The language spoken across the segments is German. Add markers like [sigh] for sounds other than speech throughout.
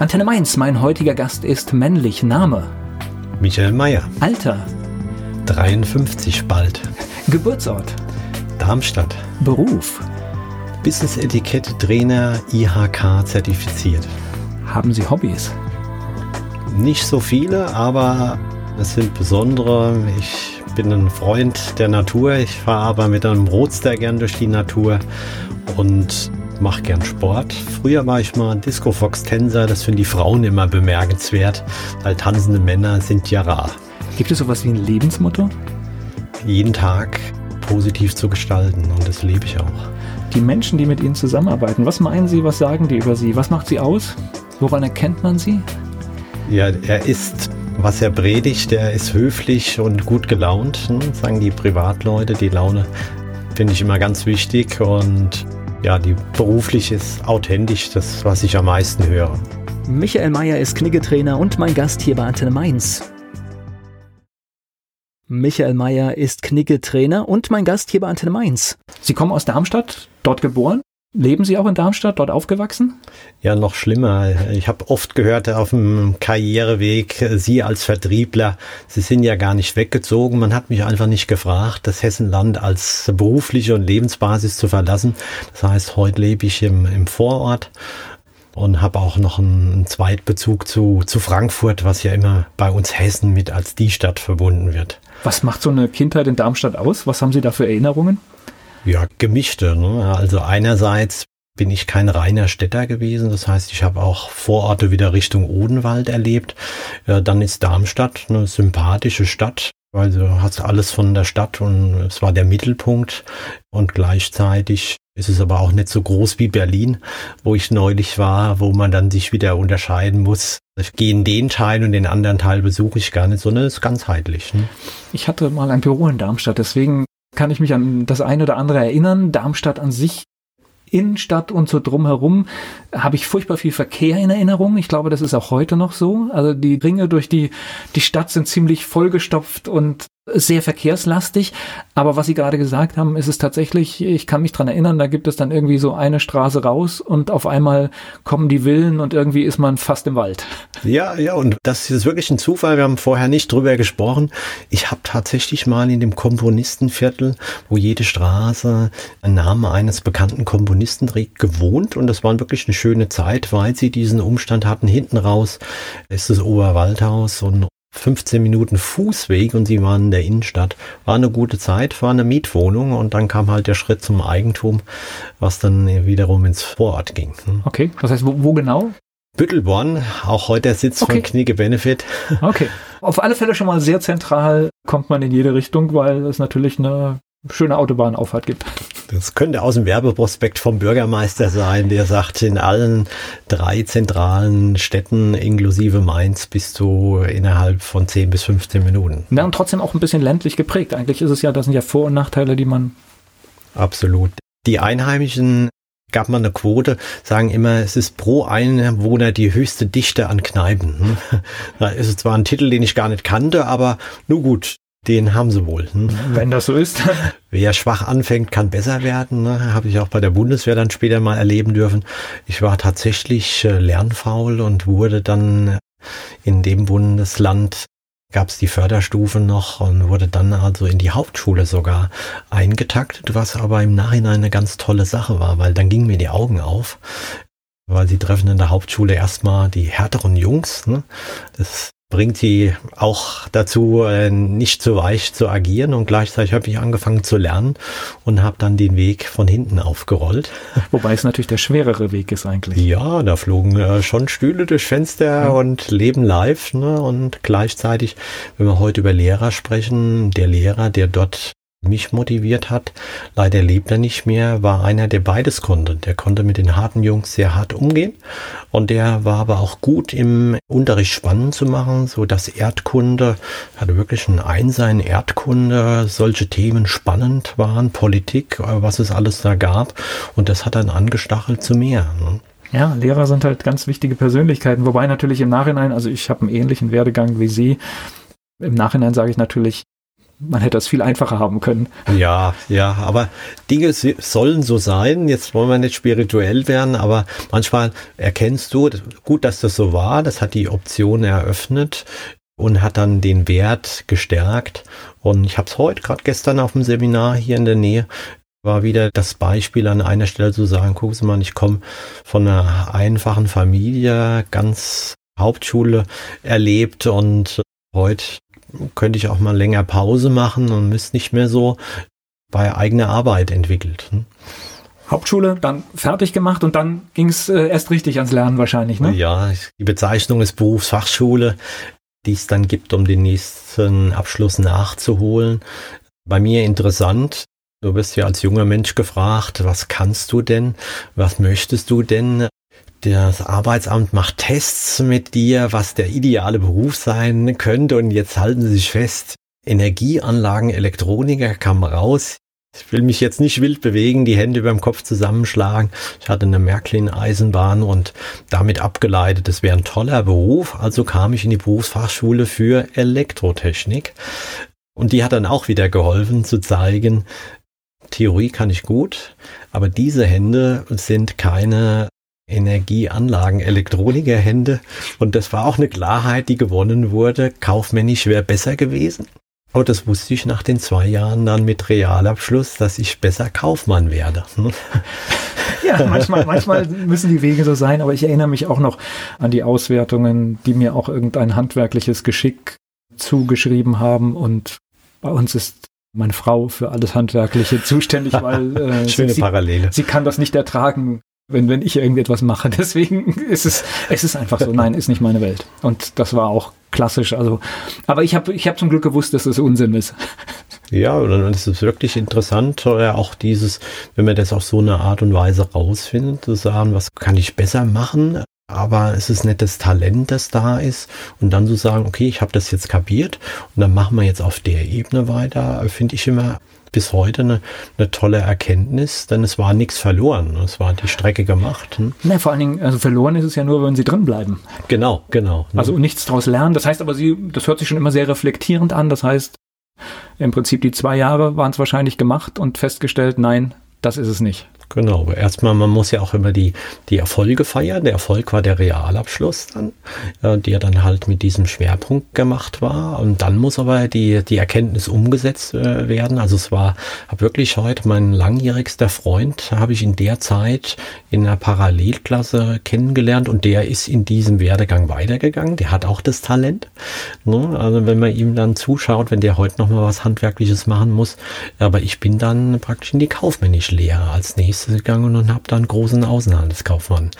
Antenne Mainz, mein heutiger Gast ist männlich. Name? Michael Mayer. Alter? 53 bald. Geburtsort? Darmstadt. Beruf? Business Etikette Trainer IHK zertifiziert. Haben Sie Hobbys? Nicht so viele, aber es sind besondere. Ich bin ein Freund der Natur. Ich fahre aber mit einem Roadster gern durch die Natur und mache gern Sport. Früher war ich mal Disco Fox Tänzer. Das finden die Frauen immer bemerkenswert, weil tanzende Männer sind ja rar. Gibt es sowas wie ein Lebensmotto? Jeden Tag positiv zu gestalten und das lebe ich auch. Die Menschen, die mit Ihnen zusammenarbeiten, was meinen Sie, was sagen die über Sie? Was macht Sie aus? Woran erkennt man Sie? Ja, er ist, was er predigt, er ist höflich und gut gelaunt, hm, sagen die Privatleute. Die Laune finde ich immer ganz wichtig und ja, die beruflich ist authentisch, das, was ich am meisten höre. Michael Mayer ist Kniggetrainer und mein Gast hier bei Antenne Mainz. Michael Mayer ist Kniggetrainer und mein Gast hier bei Antenne Mainz. Sie kommen aus Darmstadt, dort geboren. Leben Sie auch in Darmstadt, dort aufgewachsen? Ja, noch schlimmer. Ich habe oft gehört auf dem Karriereweg, Sie als Vertriebler, Sie sind ja gar nicht weggezogen. Man hat mich einfach nicht gefragt, das Hessenland als berufliche und Lebensbasis zu verlassen. Das heißt, heute lebe ich im, im Vorort und habe auch noch einen Zweitbezug zu, zu Frankfurt, was ja immer bei uns Hessen mit als die Stadt verbunden wird. Was macht so eine Kindheit in Darmstadt aus? Was haben Sie da für Erinnerungen? Ja, gemischte. Ne? Also einerseits bin ich kein reiner Städter gewesen. Das heißt, ich habe auch Vororte wieder Richtung Odenwald erlebt. Ja, dann ist Darmstadt eine sympathische Stadt. weil du hast alles von der Stadt und es war der Mittelpunkt. Und gleichzeitig ist es aber auch nicht so groß wie Berlin, wo ich neulich war, wo man dann sich wieder unterscheiden muss. Ich gehe in den Teil und den anderen Teil besuche ich gar nicht, sondern es ist ganzheitlich. Ne? Ich hatte mal ein Büro in Darmstadt, deswegen kann ich mich an das eine oder andere erinnern. Darmstadt an sich Innenstadt und so drumherum habe ich furchtbar viel Verkehr in Erinnerung. Ich glaube, das ist auch heute noch so. Also die Ringe durch die, die Stadt sind ziemlich vollgestopft und sehr verkehrslastig. Aber was Sie gerade gesagt haben, ist es tatsächlich, ich kann mich dran erinnern, da gibt es dann irgendwie so eine Straße raus und auf einmal kommen die Villen und irgendwie ist man fast im Wald. Ja, ja, und das ist wirklich ein Zufall. Wir haben vorher nicht drüber gesprochen. Ich habe tatsächlich mal in dem Komponistenviertel, wo jede Straße einen Namen eines bekannten Komponisten trägt, gewohnt. Und das war wirklich eine schöne Zeit, weil sie diesen Umstand hatten. Hinten raus ist das Oberwaldhaus und 15 Minuten Fußweg und sie waren in der Innenstadt. War eine gute Zeit, war eine Mietwohnung und dann kam halt der Schritt zum Eigentum, was dann wiederum ins Vorort ging. Hm. Okay, das heißt, wo, wo genau? Büttelborn, auch heute der Sitz okay. von Knigge Benefit. [laughs] Okay. Auf alle Fälle schon mal sehr zentral kommt man in jede Richtung, weil es natürlich eine schöne Autobahnauffahrt gibt. Das könnte aus dem Werbeprospekt vom Bürgermeister sein, der sagt, in allen drei zentralen Städten inklusive Mainz bist du innerhalb von 10 bis 15 Minuten. Ja, und trotzdem auch ein bisschen ländlich geprägt. Eigentlich ist es ja, das sind ja Vor- und Nachteile, die man. Absolut. Die Einheimischen gab man eine Quote, sagen immer, es ist pro Einwohner die höchste Dichte an Kneipen. Da ist es zwar ein Titel, den ich gar nicht kannte, aber nur gut, den haben sie wohl. Hm? Wenn das so ist. Wer schwach anfängt, kann besser werden. Ne? Habe ich auch bei der Bundeswehr dann später mal erleben dürfen. Ich war tatsächlich äh, lernfaul und wurde dann in dem Bundesland gab es die Förderstufe noch und wurde dann also in die Hauptschule sogar eingetaktet, was aber im Nachhinein eine ganz tolle Sache war, weil dann gingen mir die Augen auf, weil sie treffen in der Hauptschule erstmal die härteren Jungs. Ne? Das bringt sie auch dazu, äh, nicht zu weich zu agieren und gleichzeitig habe ich angefangen zu lernen und habe dann den Weg von hinten aufgerollt. [laughs] Wobei es natürlich der schwerere Weg ist eigentlich. Ja, da flogen äh, schon Stühle durch Fenster ja. und Leben live ne? und gleichzeitig, wenn wir heute über Lehrer sprechen, der Lehrer, der dort mich motiviert hat. Leider lebt er nicht mehr, war einer, der beides konnte. Der konnte mit den harten Jungs sehr hart umgehen und der war aber auch gut im Unterricht spannend zu machen, so dass Erdkunde, hatte wirklich ein Einsein Erdkunde, solche Themen spannend waren, Politik, was es alles da gab und das hat dann angestachelt zu mehr. Ne? Ja, Lehrer sind halt ganz wichtige Persönlichkeiten, wobei natürlich im Nachhinein, also ich habe einen ähnlichen Werdegang wie Sie. Im Nachhinein sage ich natürlich, man hätte es viel einfacher haben können. Ja, ja, aber Dinge sollen so sein. Jetzt wollen wir nicht spirituell werden, aber manchmal erkennst du, gut, dass das so war, das hat die Option eröffnet und hat dann den Wert gestärkt. Und ich habe es heute, gerade gestern auf dem Seminar hier in der Nähe, war wieder das Beispiel an einer Stelle zu sagen, gucken Sie mal, ich komme von einer einfachen Familie, ganz Hauptschule erlebt und heute könnte ich auch mal länger Pause machen und müsste nicht mehr so bei eigener Arbeit entwickelt. Hm? Hauptschule, dann fertig gemacht und dann ging es äh, erst richtig ans Lernen wahrscheinlich, ne? Ja, die Bezeichnung ist Berufsfachschule, die es dann gibt, um den nächsten Abschluss nachzuholen. Bei mir interessant, Du bist ja als junger Mensch gefragt, was kannst du denn? Was möchtest du denn? Das Arbeitsamt macht Tests mit dir, was der ideale Beruf sein könnte. Und jetzt halten sie sich fest. Energieanlagen, Elektroniker kam raus. Ich will mich jetzt nicht wild bewegen, die Hände über dem Kopf zusammenschlagen. Ich hatte eine Märklin-Eisenbahn und damit abgeleitet, es wäre ein toller Beruf. Also kam ich in die Berufsfachschule für Elektrotechnik. Und die hat dann auch wieder geholfen zu zeigen, Theorie kann ich gut, aber diese Hände sind keine Energieanlagen, Elektronikerhände. Und das war auch eine Klarheit, die gewonnen wurde. Kaufmännisch wäre besser gewesen. Aber das wusste ich nach den zwei Jahren dann mit Realabschluss, dass ich besser Kaufmann werde. [laughs] Ja, manchmal, manchmal müssen die Wege so sein, aber ich erinnere mich auch noch an die Auswertungen, die mir auch irgendein handwerkliches Geschick zugeschrieben haben. Und bei uns ist meine Frau für alles Handwerkliche zuständig, weil äh, [laughs] Schöne sie, Parallele. Sie kann das nicht ertragen, wenn, wenn ich irgendetwas mache. [laughs] Deswegen ist es, es ist einfach so, nein, ist nicht meine Welt. Und das war auch klassisch. Also, aber ich habe ich hab zum Glück gewusst, dass es Unsinn ist. [laughs] Ja, und dann ist es wirklich interessant, auch dieses, wenn man das auf so eine Art und Weise rausfindet, zu sagen, was kann ich besser machen? aber es ist nicht das Talent, das da ist. Und dann zu sagen, okay, ich habe das jetzt kapiert und dann machen wir jetzt auf der Ebene weiter, finde ich immer bis heute eine, eine tolle Erkenntnis, denn es war nichts verloren. Es war die Strecke gemacht. Hm? Na, vor allen Dingen, also verloren ist es ja nur, wenn sie drin bleiben. Genau, genau. Ne? Also nichts daraus lernen. Das heißt aber, sie, das hört sich schon immer sehr reflektierend an. Das heißt, im Prinzip die zwei Jahre waren es wahrscheinlich gemacht und festgestellt, nein, das ist es nicht. Genau, erstmal, man muss ja auch immer die, die Erfolge feiern. Der Erfolg war der Realabschluss dann, äh, der dann halt mit diesem Schwerpunkt gemacht war. Und dann muss aber die, die Erkenntnis umgesetzt äh, werden. Also es war wirklich heute mein langjährigster Freund, habe ich in der Zeit in einer Parallelklasse kennengelernt und der ist in diesem Werdegang weitergegangen. Der hat auch das Talent. Ne? Also wenn man ihm dann zuschaut, wenn der heute nochmal was Handwerkliches machen muss. Aber ich bin dann praktisch in die kaufmännische Lehre als nächstes Praxis gegangen und habe dann großen Außenhandelskaufmann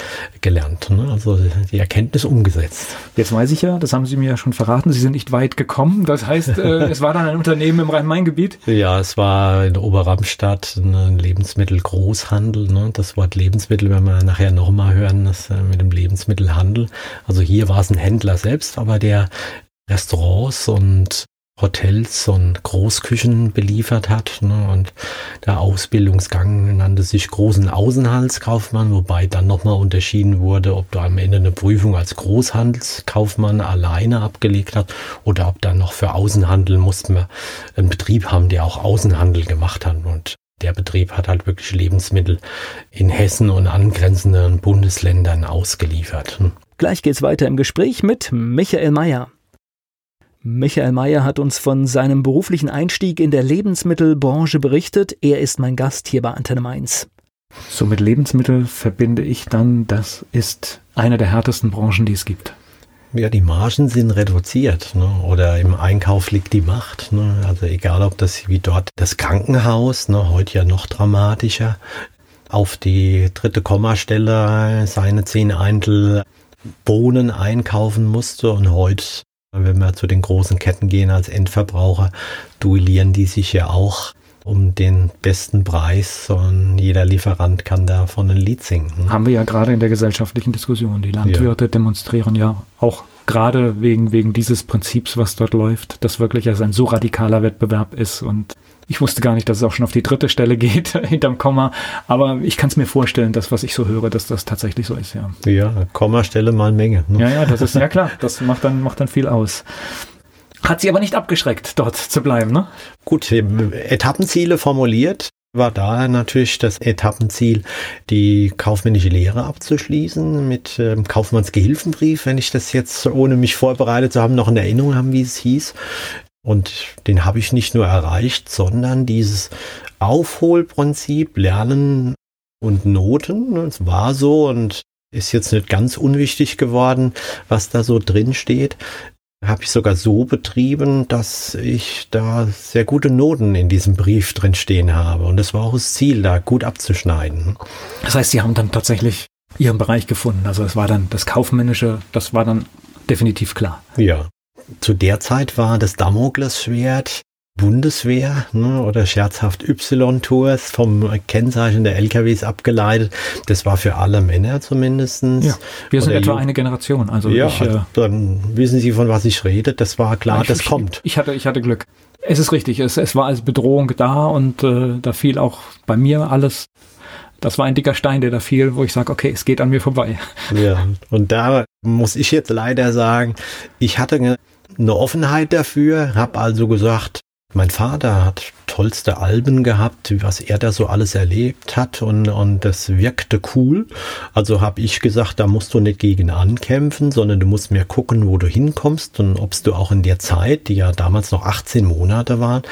gelernt. Ne? Also die Erkenntnis umgesetzt. Jetzt weiß ich ja, das haben Sie mir ja schon verraten, Sie sind nicht weit gekommen. Das heißt, äh, [laughs] es war dann ein Unternehmen im Rhein-Main-Gebiet? Ja, es war in Oberramstadt ein Lebensmittelgroßhandel. Ne? Das Wort Lebensmittel werden wir nachher nochmal hören, das äh, mit dem Lebensmittelhandel. Also hier war es ein Händler selbst, aber der Restaurants und Hotels und Großküchen beliefert hat. Ne? Und der Ausbildungsgang nannte sich großen Außenhandelskaufmann, wobei dann nochmal unterschieden wurde, ob du am Ende eine Prüfung als Großhandelskaufmann alleine abgelegt hat oder ob dann noch für Außenhandel mussten wir einen Betrieb haben, der auch Außenhandel gemacht hat. Und der Betrieb hat halt wirklich Lebensmittel in Hessen und angrenzenden Bundesländern ausgeliefert. Gleich geht's weiter im Gespräch mit Michael Mayer. Michael Mayer hat uns von seinem beruflichen Einstieg in der Lebensmittelbranche berichtet. Er ist mein Gast hier bei Antenne Mainz. So mit Lebensmittel verbinde ich dann, das ist eine der härtesten Branchen, die es gibt. Ja, die Margen sind reduziert ne? oder im Einkauf liegt die Macht. Ne? Also egal, ob das wie dort das Krankenhaus, ne? heute ja noch dramatischer, auf die dritte Kommastelle seine zehn Eintel Bohnen einkaufen musste und heute wenn wir zu den großen Ketten gehen als Endverbraucher, duellieren die sich ja auch um den besten Preis und jeder Lieferant kann davon ein Lied singen. Haben wir ja gerade in der gesellschaftlichen Diskussion. Die Landwirte ja. demonstrieren ja auch gerade wegen, wegen dieses Prinzips, was dort läuft, das wirklich als ein so radikaler Wettbewerb ist und ich wusste gar nicht, dass es auch schon auf die dritte Stelle geht, [laughs] hinterm Komma. Aber ich kann es mir vorstellen, dass was ich so höre, dass das tatsächlich so ist, ja. Ja, Kommastelle mal Menge. Ne? Ja, ja, das ist ja klar. Das macht dann, macht dann viel aus. Hat sie aber nicht abgeschreckt, dort zu bleiben, ne? Gut, Etappenziele formuliert, war da natürlich das Etappenziel, die kaufmännische Lehre abzuschließen mit ähm, Kaufmannsgehilfenbrief, wenn ich das jetzt ohne mich vorbereitet zu haben noch in Erinnerung haben, wie es hieß. Und den habe ich nicht nur erreicht, sondern dieses Aufholprinzip Lernen und Noten, es war so und ist jetzt nicht ganz unwichtig geworden, was da so drin steht habe ich sogar so betrieben, dass ich da sehr gute Noten in diesem Brief drin stehen habe. Und das war auch das Ziel, da gut abzuschneiden. Das heißt, Sie haben dann tatsächlich Ihren Bereich gefunden. Also es war dann das Kaufmännische, das war dann definitiv klar. Ja. Zu der Zeit war das Damoklesschwert Bundeswehr ne, oder scherzhaft Y-Tours vom Kennzeichen der LKWs abgeleitet. Das war für alle Männer zumindest. Ja, wir sind oder etwa eine Generation. Also ja, ich, äh, dann wissen Sie, von was ich rede. Das war klar, ich, das ich, kommt. Ich hatte, ich hatte Glück. Es ist richtig, es, es war als Bedrohung da und äh, da fiel auch bei mir alles. Das war ein dicker Stein, der da fiel, wo ich sage, okay, es geht an mir vorbei. Ja, und da muss ich jetzt leider sagen, ich hatte eine Offenheit dafür, habe also gesagt, mein Vater hat tollste Alben gehabt, was er da so alles erlebt hat und, und das wirkte cool. Also habe ich gesagt, da musst du nicht gegen ankämpfen, sondern du musst mehr gucken, wo du hinkommst und ob du auch in der Zeit, die ja damals noch 18 Monate waren,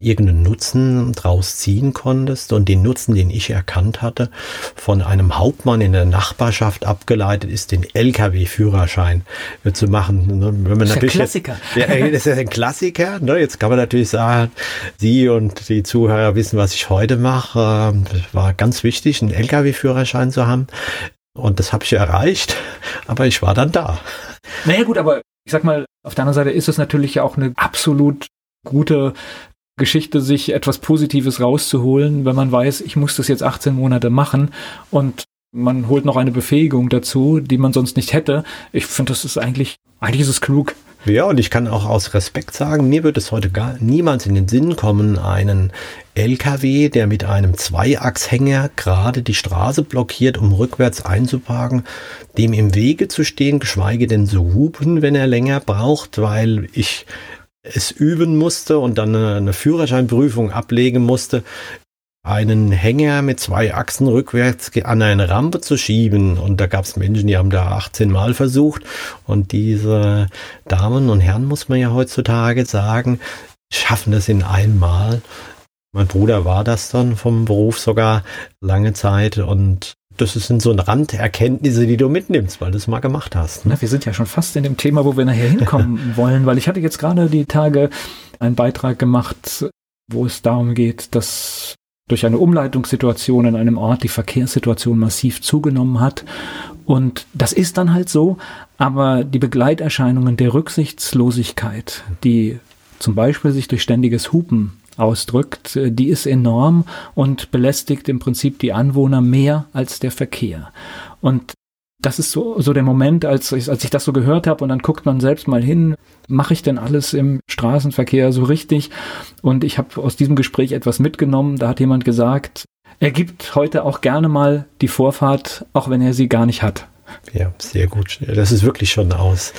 irgendeinen Nutzen draus ziehen konntest und den Nutzen, den ich erkannt hatte, von einem Hauptmann in der Nachbarschaft abgeleitet ist, den LKW-Führerschein zu machen. Ne, wenn man das ist natürlich ein Klassiker. Jetzt, ja, das ist ein Klassiker. Ne? Jetzt kann man natürlich sagen, Sie und die Zuhörer wissen, was ich heute mache. Es war ganz wichtig, einen LKW-Führerschein zu haben. Und das habe ich erreicht, aber ich war dann da. Naja gut, aber ich sag mal, auf der anderen Seite ist es natürlich auch eine absolut gute Geschichte, sich etwas Positives rauszuholen, wenn man weiß, ich muss das jetzt 18 Monate machen und man holt noch eine Befähigung dazu, die man sonst nicht hätte. Ich finde, das ist eigentlich, eigentlich ist es klug. Ja, und ich kann auch aus Respekt sagen, mir wird es heute gar niemals in den Sinn kommen, einen LKW, der mit einem Zweiachshänger gerade die Straße blockiert, um rückwärts einzuparken, dem im Wege zu stehen, geschweige denn zu hupen, wenn er länger braucht, weil ich es üben musste und dann eine Führerscheinprüfung ablegen musste, einen Hänger mit zwei Achsen rückwärts an eine Rampe zu schieben. Und da gab es Menschen, die haben da 18 Mal versucht. Und diese Damen und Herren, muss man ja heutzutage sagen, schaffen das in einmal. Mein Bruder war das dann vom Beruf sogar lange Zeit und das sind so Randerkenntnisse, die du mitnimmst, weil du es mal gemacht hast. Ne? Na, wir sind ja schon fast in dem Thema, wo wir nachher hinkommen [laughs] wollen, weil ich hatte jetzt gerade die Tage einen Beitrag gemacht, wo es darum geht, dass durch eine Umleitungssituation in einem Ort die Verkehrssituation massiv zugenommen hat. Und das ist dann halt so, aber die Begleiterscheinungen der Rücksichtslosigkeit, die zum Beispiel sich durch ständiges Hupen ausdrückt, äh, die ist enorm und belästigt im Prinzip die Anwohner mehr als der Verkehr. Und das ist so, so der Moment, als ich, als ich das so gehört habe und dann guckt man selbst mal hin, mache ich denn alles im Straßenverkehr so richtig? Und ich habe aus diesem Gespräch etwas mitgenommen. Da hat jemand gesagt, er gibt heute auch gerne mal die Vorfahrt, auch wenn er sie gar nicht hat. Ja, sehr gut. Das ist wirklich schon aus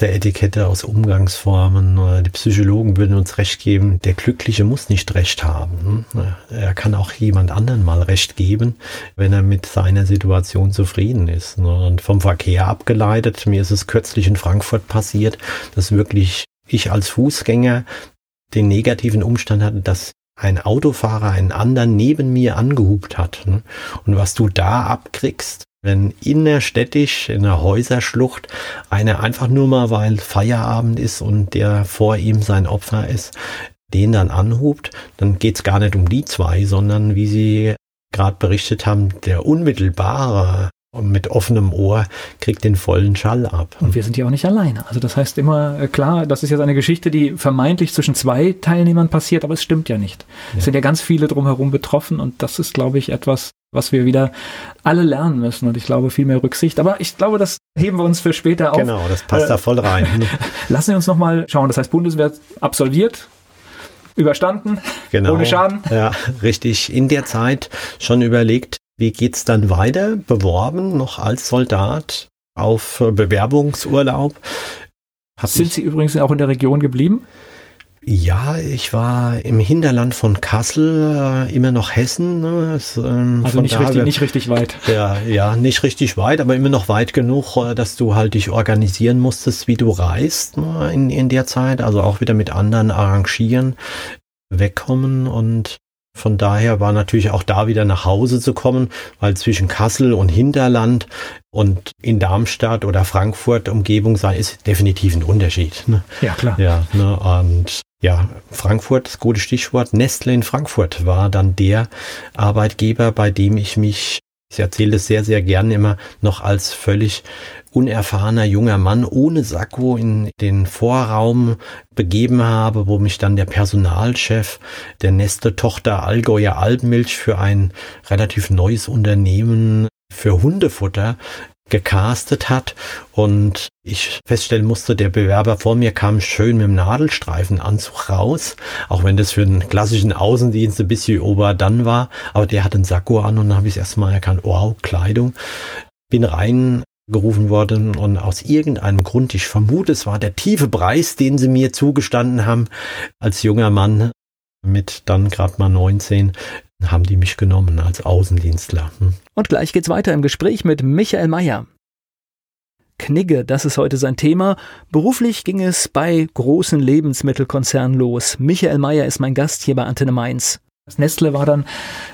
der Etikette, aus Umgangsformen. Die Psychologen würden uns recht geben, der Glückliche muss nicht recht haben. Er kann auch jemand anderen mal recht geben, wenn er mit seiner Situation zufrieden ist. Und vom Verkehr abgeleitet, mir ist es kürzlich in Frankfurt passiert, dass wirklich ich als Fußgänger den negativen Umstand hatte, dass ein Autofahrer einen anderen neben mir angehupt hat. Und was du da abkriegst, wenn innerstädtisch in der Häuserschlucht einer einfach nur mal, weil Feierabend ist und der vor ihm sein Opfer ist, den dann anhubt, dann geht es gar nicht um die zwei, sondern wie Sie gerade berichtet haben, der unmittelbare mit offenem Ohr kriegt den vollen Schall ab. Und wir sind ja auch nicht alleine. Also das heißt immer, äh, klar, das ist jetzt eine Geschichte, die vermeintlich zwischen zwei Teilnehmern passiert, aber es stimmt ja nicht. Ja. Es sind ja ganz viele drumherum betroffen und das ist, glaube ich, etwas, was wir wieder alle lernen müssen. Und ich glaube, viel mehr Rücksicht. Aber ich glaube, das heben wir uns für später auf. Genau, das passt äh, da voll rein. [laughs] Lassen wir uns nochmal schauen. Das heißt, Bundeswehr absolviert, überstanden, genau. ohne Schaden. Ja, richtig. In der Zeit schon überlegt, wie geht's dann weiter? Beworben noch als Soldat auf Bewerbungsurlaub. Sind Sie übrigens auch in der Region geblieben? Ja, ich war im Hinterland von Kassel, äh, immer noch Hessen. Ne? Es, ähm, also nicht richtig, nicht richtig weit. Ja, ja, nicht richtig weit, aber immer noch weit genug, äh, dass du halt dich organisieren musstest, wie du reist ne? in, in der Zeit. Also auch wieder mit anderen arrangieren, wegkommen und von daher war natürlich auch da wieder nach Hause zu kommen, weil zwischen Kassel und Hinterland und in Darmstadt oder Frankfurt Umgebung sein ist definitiv ein Unterschied. Ne? Ja, klar. Ja, ne? und ja, Frankfurt, das gute Stichwort. Nestle in Frankfurt war dann der Arbeitgeber, bei dem ich mich, ich erzähle es sehr, sehr gern immer, noch als völlig unerfahrener junger Mann ohne Sakko in den Vorraum begeben habe, wo mich dann der Personalchef der Neste-Tochter Allgäuer Albenmilch für ein relativ neues Unternehmen für Hundefutter gecastet hat und ich feststellen musste, der Bewerber vor mir kam schön mit dem Nadelstreifenanzug raus, auch wenn das für einen klassischen Außendienst ein bisschen ober dann war, aber der hat einen Sakko an und dann habe ich erstmal erkannt, wow, Kleidung. Bin rein gerufen worden und aus irgendeinem Grund, ich vermute, es war der tiefe Preis, den sie mir zugestanden haben, als junger Mann mit dann gerade mal 19, haben die mich genommen als Außendienstler. Hm. Und gleich geht's weiter im Gespräch mit Michael Mayer. Knigge, das ist heute sein Thema. Beruflich ging es bei großen Lebensmittelkonzernen los. Michael Mayer ist mein Gast hier bei Antenne Mainz. Das Nestle war dann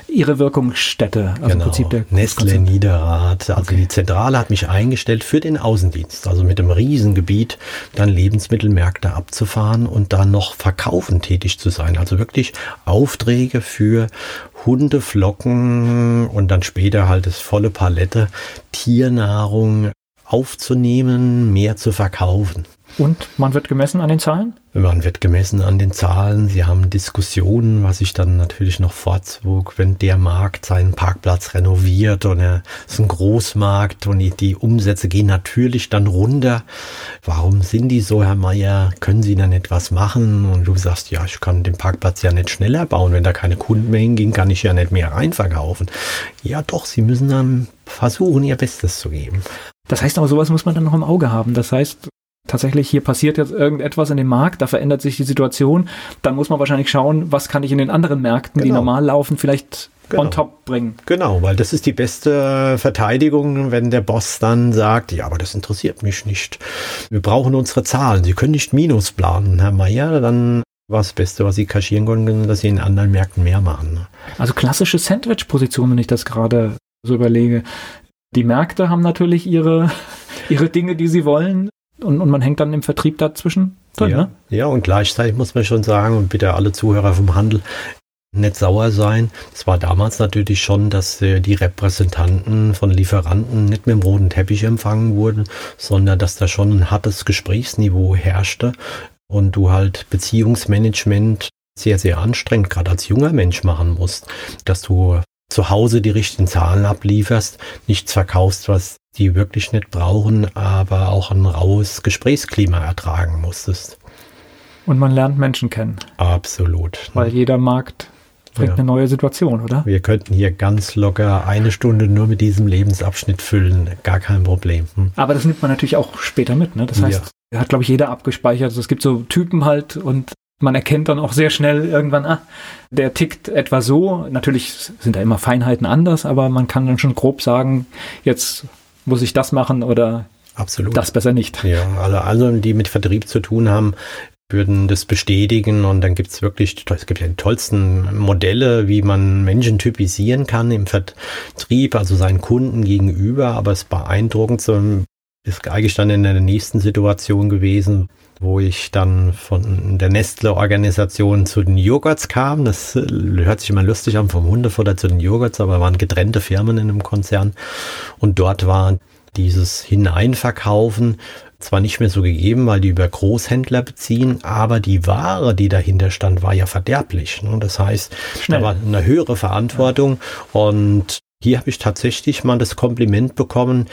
ihre Wirkungsstätte, also genau. im Prinzip der Nestle Niederrad. Also okay. die Zentrale hat mich eingestellt für den Außendienst, also mit einem Riesengebiet dann Lebensmittelmärkte abzufahren und dann noch verkaufen tätig zu sein. Also wirklich Aufträge für Hundeflocken und dann später halt das volle Palette Tiernahrung aufzunehmen, mehr zu verkaufen. Und man wird gemessen an den Zahlen? Man wird gemessen an den Zahlen. Sie haben Diskussionen, was ich dann natürlich noch vorzog, wenn der Markt seinen Parkplatz renoviert und er ist ein Großmarkt und die, Umsätze gehen natürlich dann runter. Warum sind die so, Herr Meier? Können Sie dann etwas machen? Und du sagst, ja, ich kann den Parkplatz ja nicht schneller bauen. Wenn da keine Kunden mehr hingehen, kann ich ja nicht mehr reinverkaufen. Ja, doch, Sie müssen dann versuchen, Ihr Bestes zu geben. Das heißt aber, sowas muss man dann noch im Auge haben. Das heißt, tatsächlich hier passiert jetzt irgendetwas in dem Markt, da verändert sich die Situation, dann muss man wahrscheinlich schauen, was kann ich in den anderen Märkten, genau. die normal laufen, vielleicht genau. on top bringen. Genau, weil das ist die beste Verteidigung, wenn der Boss dann sagt, ja, aber das interessiert mich nicht. Wir brauchen unsere Zahlen. Sie können nicht Minus planen, Herr Meier, dann war das Beste, was Sie kaschieren konnten, dass Sie in anderen Märkten mehr machen. Also klassische Sandwich-Position, wenn ich das gerade so überlege. Die Märkte haben natürlich ihre, [laughs] ihre Dinge, die sie wollen und, und man hängt dann im Vertrieb dazwischen drin. Ja, ne? ja, und gleichzeitig muss man schon sagen, und bitte alle Zuhörer vom Handel, nicht sauer sein. Es war damals natürlich schon, dass äh, die Repräsentanten von Lieferanten nicht mit dem roten Teppich empfangen wurden, sondern dass da schon ein hartes Gesprächsniveau herrschte und du halt Beziehungsmanagement sehr, sehr anstrengend, gerade als junger Mensch machen musst, dass du zu Hause die richtigen Zahlen ablieferst, nichts verkaufst, was die wirklich nicht brauchen, aber auch ein raues Gesprächsklima ertragen musstest. Und man lernt Menschen kennen. Absolut. Weil jeder Markt bringt ja. eine neue Situation, oder? Wir könnten hier ganz locker eine Stunde nur mit diesem Lebensabschnitt füllen. Gar kein Problem. Hm. Aber das nimmt man natürlich auch später mit. Ne? Das heißt, ja. hat, glaube ich, jeder abgespeichert. Also es gibt so Typen halt und man erkennt dann auch sehr schnell irgendwann, ah, der tickt etwa so. Natürlich sind da immer Feinheiten anders, aber man kann dann schon grob sagen, jetzt muss ich das machen oder Absolut. das besser nicht. Ja, also alle, die mit Vertrieb zu tun haben, würden das bestätigen und dann gibt es wirklich, es gibt ja die tollsten Modelle, wie man Menschen typisieren kann im Vertrieb, also seinen Kunden gegenüber, aber es ist beeindruckend, so ist eigentlich dann in der nächsten Situation gewesen, wo ich dann von der Nestle-Organisation zu den Joghurts kam. Das äh, hört sich immer lustig an, vom Hundefutter zu den Joghurts, aber waren getrennte Firmen in einem Konzern. Und dort war dieses Hineinverkaufen zwar nicht mehr so gegeben, weil die über Großhändler beziehen, aber die Ware, die dahinter stand, war ja verderblich. Ne? Das heißt, Schnell. da war eine höhere Verantwortung und hier habe ich tatsächlich mal das Kompliment bekommen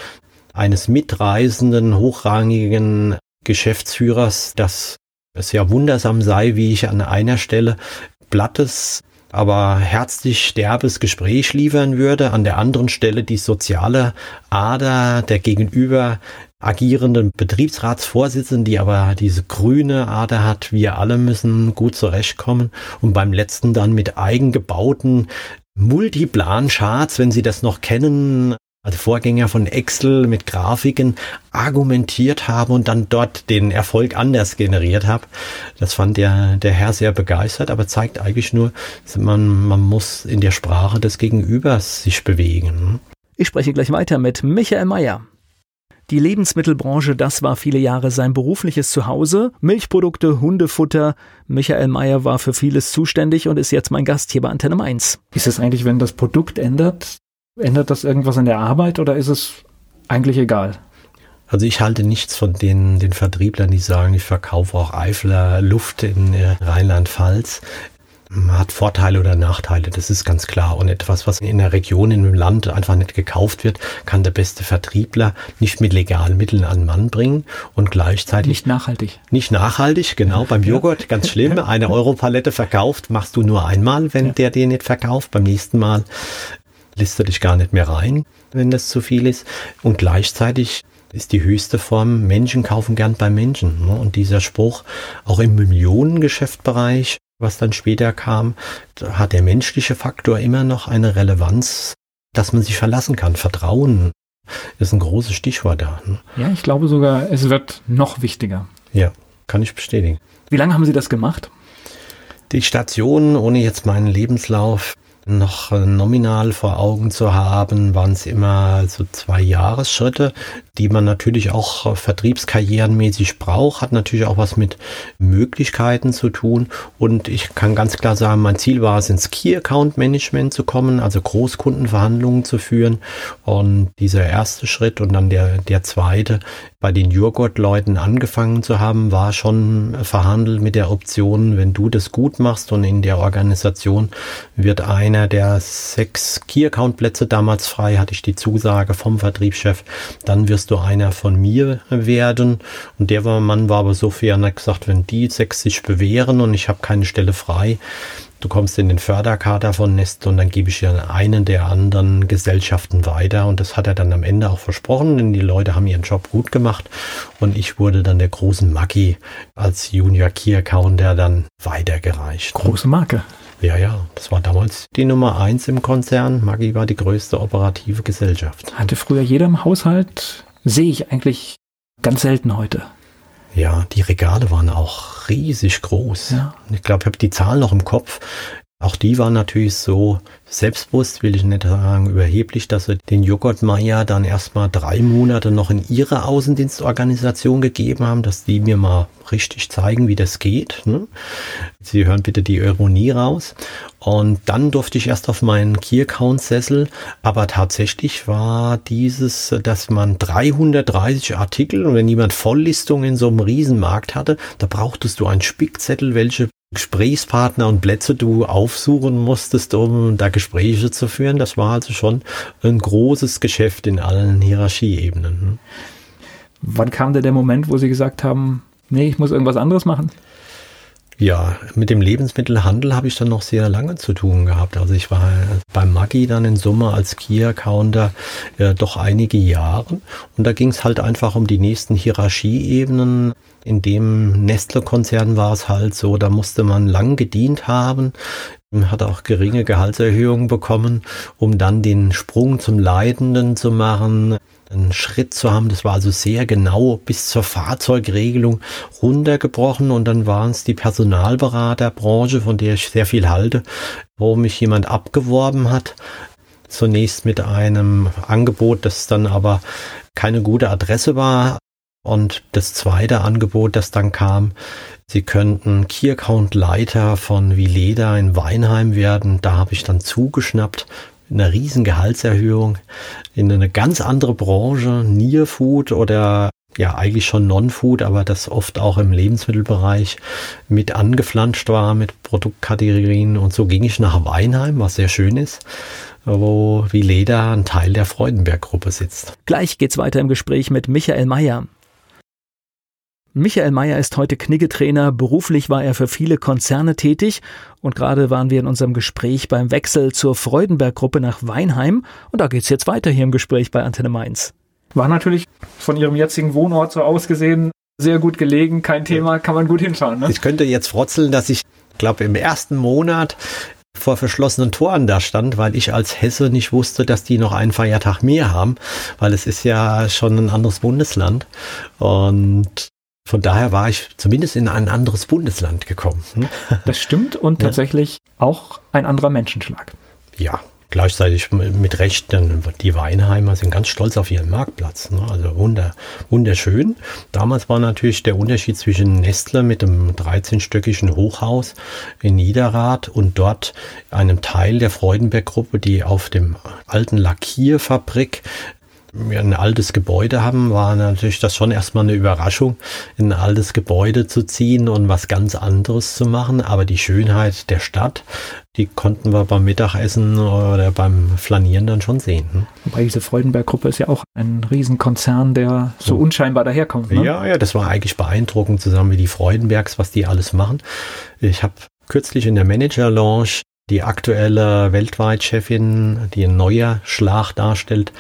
eines mitreisenden, hochrangigen Geschäftsführers, dass es ja wundersam sei, wie ich an einer Stelle Blattes aber herzlich derbes Gespräch liefern würde, an der anderen Stelle die soziale Ader der Gegenüber agierenden Betriebsratsvorsitzenden, die aber diese grüne Ader hat. Wir alle müssen gut zurechtkommen. Und beim letzten dann mit eigengebauten Multiplan-Charts, wenn Sie das noch kennen, also Vorgänger von Excel mit Grafiken argumentiert habe und dann dort den Erfolg anders generiert habe. Das fand der, der Herr sehr begeistert, aber zeigt eigentlich nur, man, man muss in der Sprache des Gegenübers sich bewegen. Ich spreche gleich weiter mit Michael Mayer. Die Lebensmittelbranche, das war viele Jahre sein berufliches Zuhause. Milchprodukte, Hundefutter. Michael Mayer war für vieles zuständig und ist jetzt mein Gast hier bei Antenne 1. Ist es eigentlich, wenn das Produkt ändert, ändert das irgendwas in der Arbeit oder ist es eigentlich egal? Also ich halte nichts von den, den Vertrieblern, die sagen, ich verkaufe auch Eifler Luft in äh, Rheinland-Pfalz hat Vorteile oder Nachteile, das ist ganz klar. Und etwas, was in der Region, in einem Land einfach nicht gekauft wird, kann der beste Vertriebler nicht mit legalen Mitteln an den Mann bringen und gleichzeitig. Nicht nachhaltig. Nicht nachhaltig, genau. Beim Joghurt, ganz schlimm. Eine Europalette verkauft, machst du nur einmal, wenn ja. der dir nicht verkauft. Beim nächsten Mal lässt er dich gar nicht mehr rein, wenn das zu viel ist. Und gleichzeitig ist die höchste Form, Menschen kaufen gern bei Menschen. Ne? Und dieser Spruch, auch im Millionengeschäftbereich, was dann später kam, hat der menschliche Faktor immer noch eine Relevanz, dass man sich verlassen kann. Vertrauen ist ein großes Stichwort da. Ne? Ja, ich glaube sogar, es wird noch wichtiger. Ja, kann ich bestätigen. Wie lange haben Sie das gemacht? Die Station, ohne jetzt meinen Lebenslauf noch äh, nominal vor Augen zu haben, waren es immer so zwei Jahresschritte, die man natürlich auch äh, vertriebskarrierenmäßig braucht, hat natürlich auch was mit Möglichkeiten zu tun. Und ich kann ganz klar sagen, mein Ziel war es, ins Key Account Management zu kommen, also Großkundenverhandlungen zu führen. Und dieser erste Schritt und dann der, der zweite, bei den Joghurt-Leuten angefangen zu haben, war schon verhandelt mit der Option, wenn du das gut machst und in der Organisation wird einer der sechs Key-Account-Plätze damals frei, hatte ich die Zusage vom Vertriebschef, dann wirst du einer von mir werden. Und der Mann war aber so fair und hat gesagt, wenn die sechs sich bewähren und ich habe keine Stelle frei, Du kommst in den Förderkader von Nest und dann gebe ich dir einen der anderen Gesellschaften weiter. Und das hat er dann am Ende auch versprochen, denn die Leute haben ihren Job gut gemacht. Und ich wurde dann der großen Maggi als Junior Key Accounter dann weitergereicht. Große Marke. Ja, ja, das war damals die Nummer eins im Konzern. Maggi war die größte operative Gesellschaft. Hatte früher jeder im Haushalt, sehe ich eigentlich ganz selten heute. Ja, die Regale waren auch riesig groß. Ja. Ich glaube, ich habe die Zahl noch im Kopf. Auch die waren natürlich so selbstbewusst, will ich nicht sagen, überheblich, dass sie den Joghurtmeier dann erstmal drei Monate noch in ihre Außendienstorganisation gegeben haben, dass die mir mal richtig zeigen, wie das geht. Ne? Sie hören bitte die Ironie raus. Und dann durfte ich erst auf meinen Key Account Sessel, aber tatsächlich war dieses, dass man 330 Artikel und wenn jemand Volllistung in so einem Riesenmarkt hatte, da brauchtest du einen Spickzettel, welche Gesprächspartner und Plätze du aufsuchen musstest, um da Gespräche zu führen. Das war also schon ein großes Geschäft in allen Hierarchieebenen. Hm. Wann kam denn der Moment, wo Sie gesagt haben, nee, ich muss irgendwas anderes machen? Ja, mit dem Lebensmittelhandel habe ich dann noch sehr lange zu tun gehabt. Also ich war beim Maggi dann in Summe als Key-Accounter äh, doch einige Jahre. Und da ging es halt einfach um die nächsten Hierarchieebenen. In dem Nestle-Konzern war es halt so, da musste man lang gedient haben, hat auch geringe Gehaltserhöhungen bekommen, um dann den Sprung zum Leitenden zu machen einen Schritt zu haben. Das war also sehr genau bis zur Fahrzeugregelung runtergebrochen und dann waren es die Personalberaterbranche, von der ich sehr viel halte, wo mich jemand abgeworben hat. Zunächst mit einem Angebot, das dann aber keine gute Adresse war. Und das zweite Angebot, das dann kam, Sie könnten Key Account Leiter von Vileda in Weinheim werden. Da habe ich dann zugeschnappt, eine riesen Gehaltserhöhung in eine ganz andere Branche, Near Food oder ja eigentlich schon Non-Food, aber das oft auch im Lebensmittelbereich mit angeflanscht war mit Produktkategorien und so ging ich nach Weinheim, was sehr schön ist wo wie Leder ein Teil der Freudenberg-Gruppe sitzt. Gleich geht's weiter im Gespräch mit Michael Mayer. Michael Mayer ist heute Kniggetrainer. Beruflich war er für viele Konzerne tätig und gerade waren wir in unserem Gespräch beim Wechsel zur Freudenberg-Gruppe nach Weinheim und da geht's jetzt weiter hier im Gespräch bei Antenne Mainz. War natürlich von Ihrem jetzigen Wohnort so ausgesehen sehr gut gelegen, kein Thema, kann man gut hinschauen. Ne? Ich könnte jetzt frotzeln, dass ich glaube im ersten Monat vor verschlossenen Toren da stand, weil ich als Hesse nicht wusste, dass die noch einen Feiertag mehr haben, weil es ist ja schon ein anderes Bundesland und von daher war ich zumindest in ein anderes Bundesland gekommen. Hm? Das stimmt und [laughs] tatsächlich ja. auch ein anderer Menschenschlag. Ja, gleichzeitig mit Recht, denn die Weinheimer sind ganz stolz auf ihren Marktplatz. Ne? Also wunder, wunderschön. Damals war natürlich der Unterschied zwischen Nestle mit dem 13-stöckigen Hochhaus in Niederrad und dort einem Teil der Freudenberg-Gruppe, die auf dem alten Lackierfabrik ein altes Gebäude haben, war natürlich das schon erstmal eine Überraschung, in ein altes Gebäude zu ziehen und was ganz anderes zu machen. Aber die Schönheit der Stadt, die konnten wir beim Mittagessen oder beim Flanieren dann schon sehen. Hm? Wobei diese Freudenberg-Gruppe ist ja auch ein Riesenkonzern, der so unscheinbar daherkommt. Ne? Ja, ja, das war eigentlich beeindruckend zusammen mit die Freudenbergs, was die alles machen. Ich habe kürzlich in der Manager-Lounge die aktuelle Weltweit-Chefin, die ein neuer Schlag darstellt,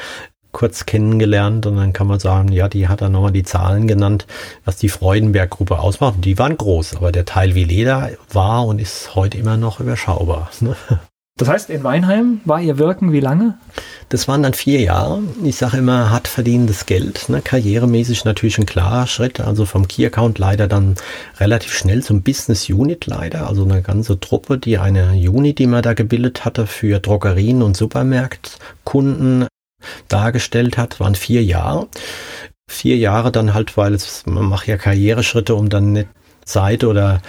kurz kennengelernt und dann kann man sagen, ja, die hat dann nochmal die Zahlen genannt, was die Freudenberg-Gruppe ausmacht. Die waren groß, aber der Teil wie Leder war und ist heute immer noch überschaubar. [laughs] Ne? Das heißt, in Weinheim war Ihr Wirken wie lange? Das waren dann vier Jahre. Ich sage immer, hart verdienendes Geld. Ne? Karrieremäßig natürlich ein klarer Schritt. Also vom Key Account leider dann relativ schnell zum Business Unit leider. Also eine ganze Truppe, die eine Unit, die man da gebildet hatte für Drogerien und Supermärktkunden dargestellt hat, waren vier Jahre. Vier Jahre dann halt, weil es, man macht ja Karriereschritte, um dann nicht Zeit oder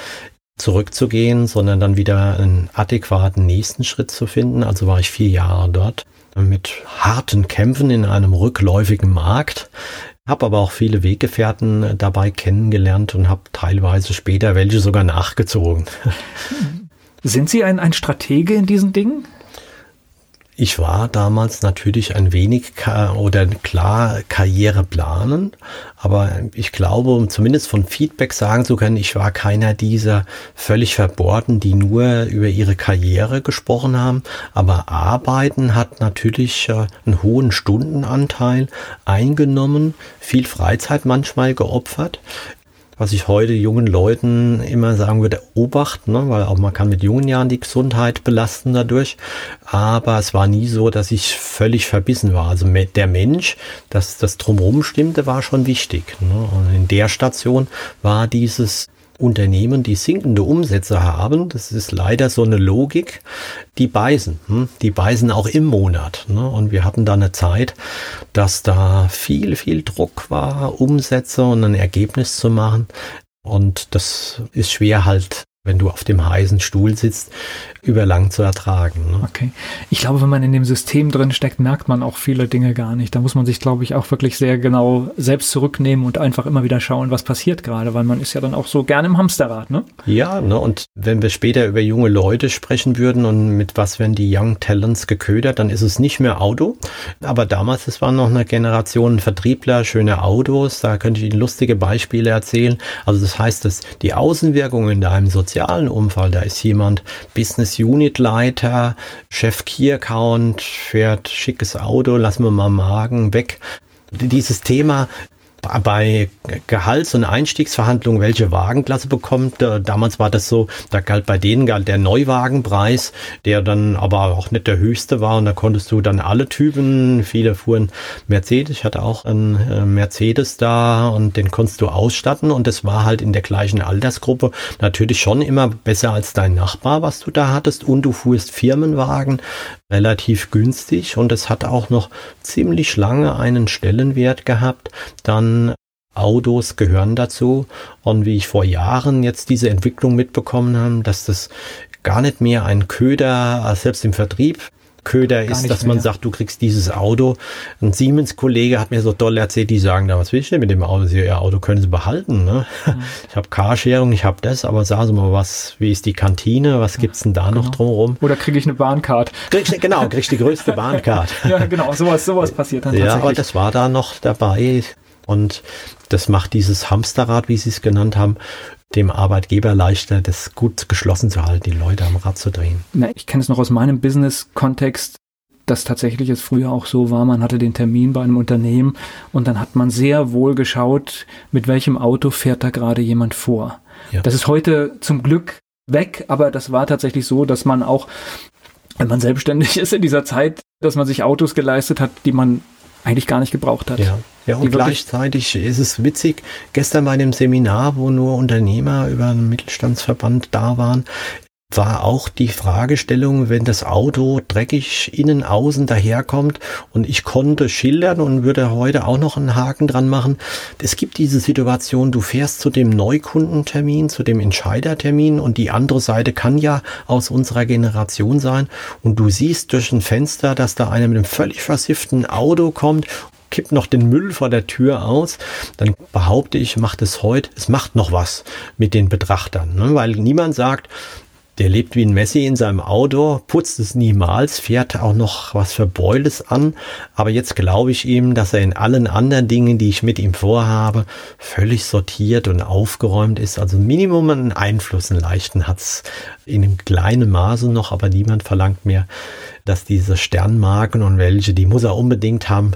zurückzugehen, sondern dann wieder einen adäquaten nächsten Schritt zu finden. Also war ich vier Jahre dort mit harten Kämpfen in einem rückläufigen Markt. Habe aber auch viele Weggefährten dabei kennengelernt und habe teilweise später welche sogar nachgezogen. [laughs] Sind Sie ein, ein Stratege in diesen Dingen? Ich war damals natürlich ein wenig oder klar Karriere planen, aber ich glaube, um zumindest von Feedback sagen zu können, ich war keiner dieser völlig Verbohrten, die nur über ihre Karriere gesprochen haben. Aber Arbeiten hat natürlich äh, einen hohen Stundenanteil eingenommen, viel Freizeit manchmal geopfert was ich heute jungen Leuten immer sagen würde, Obacht, ne? weil auch man kann mit jungen Jahren die Gesundheit belasten dadurch. Aber es war nie so, dass ich völlig verbissen war. Also der Mensch, dass das drumherum stimmte, war schon wichtig. Ne? Und in der Station war dieses Unternehmen, die sinkende Umsätze haben, das ist leider so eine Logik, die beißen. Hm? Die beißen auch im Monat. Ne? Und wir hatten da eine Zeit, dass da viel, viel Druck war, Umsätze und ein Ergebnis zu machen. Und das ist schwer halt wenn du auf dem heißen Stuhl sitzt, überlang zu ertragen. Ne? Okay. Ich glaube, wenn man in dem System drin steckt, merkt man auch viele Dinge gar nicht. Da muss man sich, glaube ich, auch wirklich sehr genau selbst zurücknehmen und einfach immer wieder schauen, was passiert gerade, weil man ist ja dann auch so gerne im Hamsterrad, ne? Ja, ne? Und wenn wir später über junge Leute sprechen würden und mit was werden die Young Talents geködert, dann ist es nicht mehr Auto. Aber damals, es war noch eine Generation Vertriebler, schöne Autos. Da könnte ich Ihnen lustige Beispiele erzählen. Also das heißt, dass die Außenwirkungen in einem sozialen Umfall, da ist jemand Business Business Unit Leiter, Chef Key Account, fährt schickes Auto, lassen wir mal Magen weg. Dieses Thema bei Gehalts- und Einstiegsverhandlungen, welche Wagenklasse bekommt. Äh, damals war das so, da galt bei denen galt der Neuwagenpreis, der dann aber auch nicht der höchste war. Und da konntest du dann alle Typen, viele fuhren Mercedes, ich hatte auch einen äh, Mercedes da und den konntest du ausstatten. Und das war halt in der gleichen Altersgruppe natürlich schon immer besser als dein Nachbar, was du da hattest. Und du fuhrst Firmenwagen relativ günstig und es hat auch noch ziemlich lange einen Stellenwert gehabt. Dann Autos gehören dazu und wie ich vor Jahren jetzt diese Entwicklung mitbekommen habe, dass das gar nicht mehr ein Köder, selbst im Vertrieb, Köder ist, dass man sagt, du kriegst dieses Auto. Ein Siemens-Kollege hat mir so toll erzählt, die sagen da, was will ich denn mit dem Auto? Sie, ihr Auto können sie behalten. Ne? Mhm. [laughs] Ich habe Carsharing, ich habe das, aber sagen Sie mal, was, wie ist die Kantine? Was gibt's denn da genau. noch drumherum? Oder kriege ich eine Bahncard? Krieg, genau, kriegst die größte [laughs] Bahncard. ja, genau, sowas, sowas passiert dann Ja, aber das war da noch dabei. Und das macht dieses Hamsterrad, wie Sie es genannt haben, dem Arbeitgeber leichter, das gut geschlossen zu halten, die Leute am Rad zu drehen. Na, ich kenne es noch aus meinem Business-Kontext. dass tatsächlich es früher auch so war, man hatte den Termin bei einem Unternehmen und dann hat man sehr wohl geschaut, mit welchem Auto fährt da gerade jemand vor. Ja. Das ist heute zum Glück weg, aber das war tatsächlich so, dass man auch, wenn man selbstständig [laughs] ist in dieser Zeit, dass man sich Autos geleistet hat, die man eigentlich gar nicht gebraucht hat. Ja, ja und gleichzeitig ist es witzig, gestern bei dem Seminar, wo nur Unternehmer über einen Mittelstandsverband da waren, war auch die Fragestellung, wenn das Auto dreckig innen, außen daherkommt und ich konnte schildern und würde heute auch noch einen Haken dran machen. Es gibt diese Situation, du fährst zu dem Neukundentermin, zu dem Entscheidertermin und die andere Seite kann ja aus unserer Generation sein und du siehst durch ein Fenster, dass da einer mit einem völlig versifften Auto kommt kippt noch den Müll vor der Tür aus, dann behaupte ich, macht es heute, es macht noch was mit den Betrachtern, ne? weil niemand sagt, der lebt wie ein Messi in seinem Auto, putzt es niemals, fährt auch noch was Verbeules an. Aber jetzt glaube ich ihm, dass er in allen anderen Dingen, die ich mit ihm vorhabe, völlig sortiert und aufgeräumt ist. Also Minimum einen Einfluss, einen leichten hat es in einem kleinen Maße noch, aber niemand verlangt mehr, dass diese Sternmarken und welche, die muss er unbedingt haben.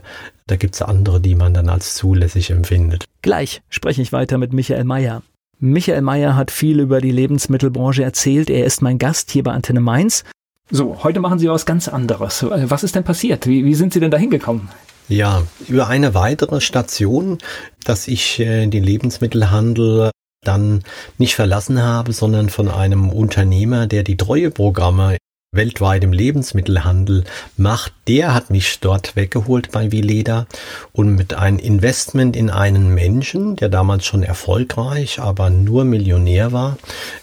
Da gibt es andere, die man dann als zulässig empfindet. Gleich spreche ich weiter mit Michael Mayer. Michael Mayer hat viel über die Lebensmittelbranche erzählt. Er ist mein Gast hier bei Antenne Mainz. So, heute machen Sie was ganz anderes. Was ist denn passiert? Wie, wie sind Sie denn da hingekommen? Ja, über eine weitere Station, dass ich äh, den Lebensmittelhandel dann nicht verlassen habe, sondern von einem Unternehmer, der die Treueprogramme weltweit im Lebensmittelhandel macht, der hat mich dort weggeholt bei Vileda und mit einem Investment in einen Menschen, der damals schon erfolgreich, aber nur Millionär war,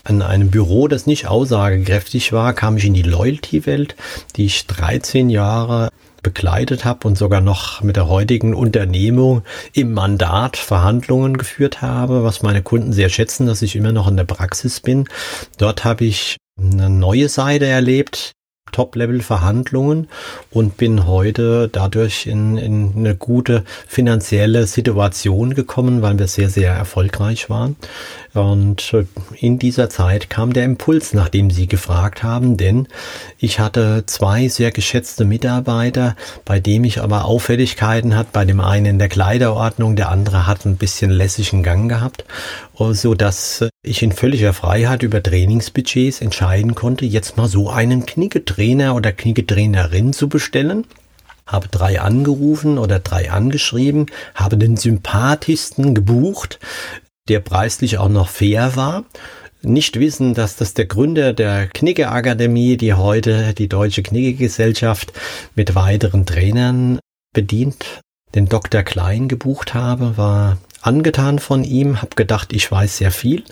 an einem Büro, das nicht aussagekräftig war, kam ich in die Loyalty-Welt, die ich 13 Jahre begleitet habe und sogar noch mit der heutigen Unternehmung im Mandat Verhandlungen geführt habe, was meine Kunden sehr schätzen, dass ich immer noch in der Praxis bin. Dort habe ich eine neue Seite erlebt, Top-Level-Verhandlungen und bin heute dadurch in, in eine gute finanzielle Situation gekommen, weil wir sehr, sehr erfolgreich waren. Und äh, in dieser Zeit kam der Impuls, nachdem Sie gefragt haben, denn ich hatte zwei sehr geschätzte Mitarbeiter, bei dem ich aber Auffälligkeiten hat, bei dem einen in der Kleiderordnung, der andere hat ein bisschen lässigen Gang gehabt, so dass ich in völliger Freiheit über Trainingsbudgets entscheiden konnte, jetzt mal so einen Knicketrainer oder Knicketrainerin zu bestellen habe drei angerufen oder drei angeschrieben, habe den sympathischsten gebucht, der preislich auch noch fair war. Nicht wissen, dass das der Gründer der Knicke-Akademie, die heute die Deutsche Knicke-Gesellschaft mit weiteren Trainern bedient, den Dr. Klein gebucht habe, war angetan von ihm, habe gedacht, ich weiß sehr viel,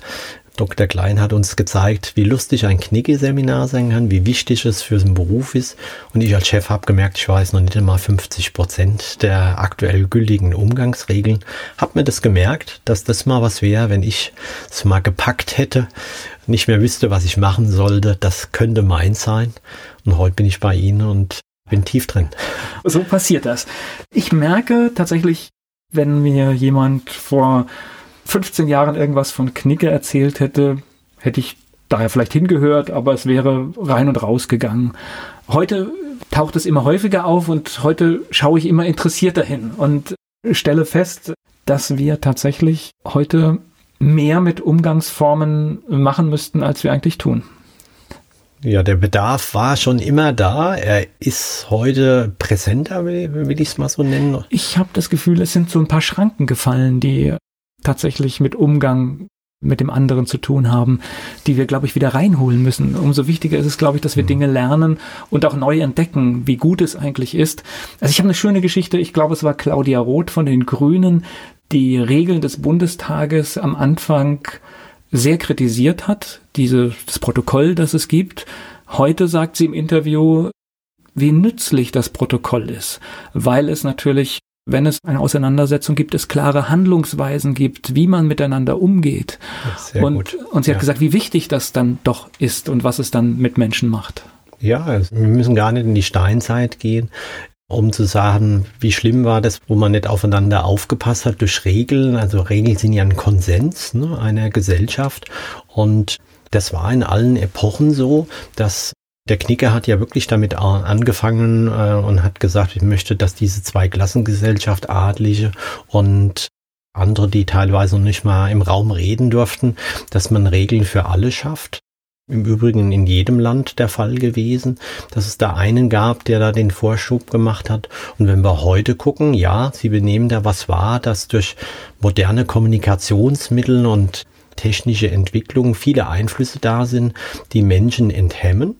Dr. Klein hat uns gezeigt, wie lustig ein Knicke-Seminar sein kann, wie wichtig es für den Beruf ist. Und ich als Chef habe gemerkt, ich weiß noch nicht einmal 50 Prozent der aktuell gültigen Umgangsregeln. Hab mir das gemerkt, dass das mal was wäre, wenn ich es mal gepackt hätte, nicht mehr wüsste, was ich machen sollte. Das könnte mein sein. Und heute bin ich bei Ihnen und bin tief drin. So passiert das. Ich merke tatsächlich, wenn mir jemand vor 15 Jahren irgendwas von Knicke erzählt hätte, hätte ich daher vielleicht hingehört, aber es wäre rein und raus gegangen. Heute taucht es immer häufiger auf und heute schaue ich immer interessierter hin und stelle fest, dass wir tatsächlich heute mehr mit Umgangsformen machen müssten, als wir eigentlich tun. Ja, der Bedarf war schon immer da. Er ist heute präsenter, will, will ich es mal so nennen. Ich habe das Gefühl, es sind so ein paar Schranken gefallen, die tatsächlich mit Umgang mit dem anderen zu tun haben, die wir, glaube ich, wieder reinholen müssen. Umso wichtiger ist es, glaube ich, dass wir mhm. Dinge lernen und auch neu entdecken, wie gut es eigentlich ist. Also ich habe eine schöne Geschichte, ich glaube, es war Claudia Roth von den Grünen, die Regeln des Bundestages am Anfang sehr kritisiert hat, diese, das Protokoll, das es gibt. Heute sagt sie im Interview, wie nützlich das Protokoll ist, weil es natürlich wenn es eine Auseinandersetzung gibt, es klare Handlungsweisen gibt, wie man miteinander umgeht. Und, gut. und sie hat ja. gesagt, wie wichtig das dann doch ist und was es dann mit Menschen macht. Ja, also wir müssen gar nicht in die Steinzeit gehen, um zu sagen, wie schlimm war das, wo man nicht aufeinander aufgepasst hat durch Regeln. Also Regeln sind ja ein Konsens ne, einer Gesellschaft und das war in allen Epochen so, dass Der Knicker hat ja wirklich damit angefangen äh, und hat gesagt, ich möchte, dass diese Zweiklassengesellschaft, Adlige und andere, die teilweise noch nicht mal im Raum reden durften, dass man Regeln für alle schafft. Im Übrigen in jedem Land der Fall gewesen, dass es da einen gab, der da den Vorschub gemacht hat. Und wenn wir heute gucken, ja, sie benehmen da was wahr, dass durch moderne Kommunikationsmittel und technische Entwicklung viele Einflüsse da sind, die Menschen enthemmen.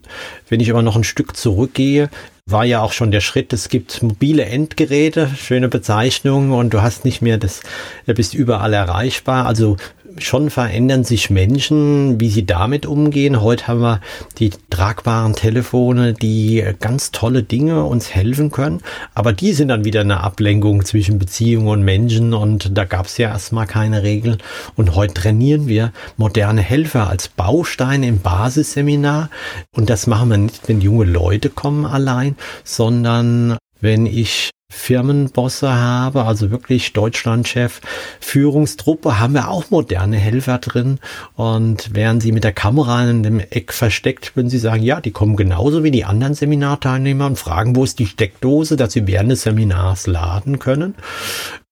Wenn ich aber noch ein Stück zurückgehe, war ja auch schon der Schritt, es gibt mobile Endgeräte, schöne Bezeichnung und du hast nicht mehr das, du bist überall erreichbar. Also schon verändern sich Menschen, wie sie damit umgehen. Heute haben wir die tragbaren Telefone, die ganz tolle Dinge uns helfen können. Aber die sind dann wieder eine Ablenkung zwischen Beziehungen und Menschen und da gab es ja erstmal keine Regeln. Und heute trainieren wir moderne Helfer als Bausteine im Basisseminar. Und das machen wir nicht, wenn junge Leute kommen allein, sondern wenn ich Firmenbosse habe, also wirklich Deutschlandchef, Führungstruppe, haben wir auch moderne Helfer drin. Und während sie mit der Kamera in dem Eck versteckt, würden sie sagen, ja, die kommen genauso wie die anderen Seminarteilnehmer und fragen, wo ist die Steckdose, dass sie während des Seminars laden können.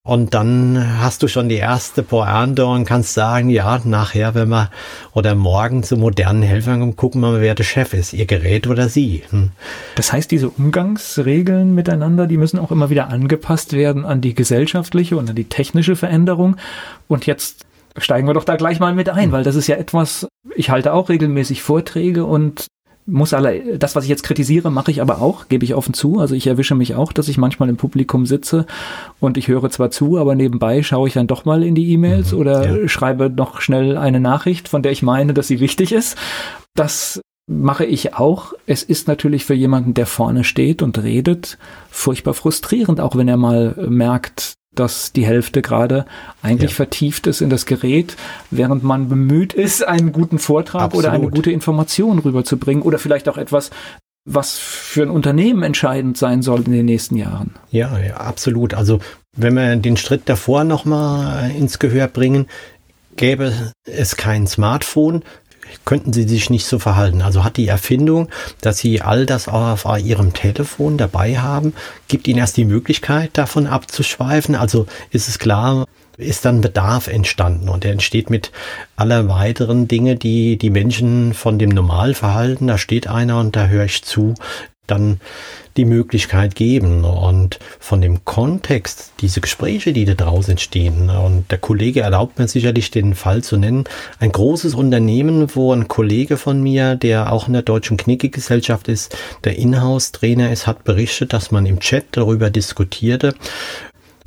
Und dann hast du schon die erste Pointe und kannst sagen, ja, nachher, wenn wir oder morgen zu modernen Helfern kommen, gucken wir mal, wer der Chef ist, ihr Gerät oder sie. Hm. Das heißt, diese Umgangsregeln miteinander, die müssen auch immer wieder angepasst werden an die gesellschaftliche und an die technische Veränderung. Und jetzt steigen wir doch da gleich mal mit ein, hm. weil das ist ja etwas, ich halte auch regelmäßig Vorträge und muss alle, das, was ich jetzt kritisiere, mache ich aber auch, gebe ich offen zu. Also ich erwische mich auch, dass ich manchmal im Publikum sitze und ich höre zwar zu, aber nebenbei schaue ich dann doch mal in die E-Mails mhm, oder ja. schreibe noch schnell eine Nachricht, von der ich meine, dass sie wichtig ist. Das mache ich auch. Es ist natürlich für jemanden, der vorne steht und redet, furchtbar frustrierend, auch wenn er mal merkt, dass die Hälfte gerade eigentlich ja. vertieft ist in das Gerät, während man bemüht ist, einen guten Vortrag absolut. oder eine gute Information rüberzubringen oder vielleicht auch etwas, was für ein Unternehmen entscheidend sein soll in den nächsten Jahren. Ja, ja absolut. Also wenn wir den Schritt davor nochmal ins Gehör bringen, gäbe es kein Smartphone, könnten sie sich nicht so verhalten. Also hat die Erfindung, dass sie all das auf ihrem Telefon dabei haben, gibt ihnen erst die Möglichkeit, davon abzuschweifen. Also ist es klar, ist dann Bedarf entstanden und der entsteht mit aller weiteren Dinge, die die Menschen von dem Normalverhalten, da steht einer und da höre ich zu, dann die Möglichkeit geben. Und von dem Kontext, diese Gespräche, die da draußen entstehen, und der Kollege erlaubt mir sicherlich den Fall zu nennen, ein großes Unternehmen, wo ein Kollege von mir, der auch in der Deutschen Knicke-Gesellschaft ist, der Inhouse-Trainer ist, hat berichtet, dass man im Chat darüber diskutierte,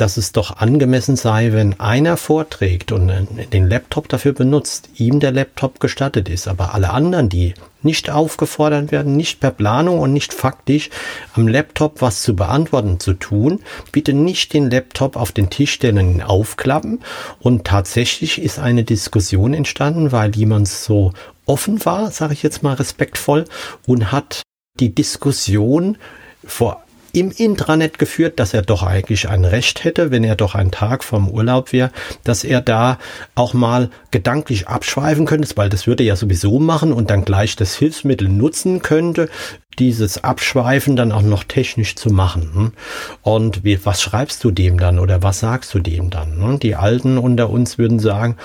dass es doch angemessen sei, wenn einer vorträgt und den Laptop dafür benutzt, ihm der Laptop gestattet ist, aber alle anderen, die nicht aufgefordert werden, nicht per Planung und nicht faktisch am Laptop was zu beantworten zu tun, bitte nicht den Laptop auf den Tisch stellen und aufklappen. Und tatsächlich ist eine Diskussion entstanden, weil jemand so offen war, sage ich jetzt mal respektvoll, und hat die Diskussion vor im Intranet geführt, dass er doch eigentlich ein Recht hätte, wenn er doch einen Tag vom Urlaub wäre, dass er da auch mal gedanklich abschweifen könnte, weil das würde er ja sowieso machen und dann gleich das Hilfsmittel nutzen könnte, dieses Abschweifen dann auch noch technisch zu machen. Hm? Und wie, was schreibst du dem dann oder was sagst du dem dann? Hm? Die Alten unter uns würden sagen,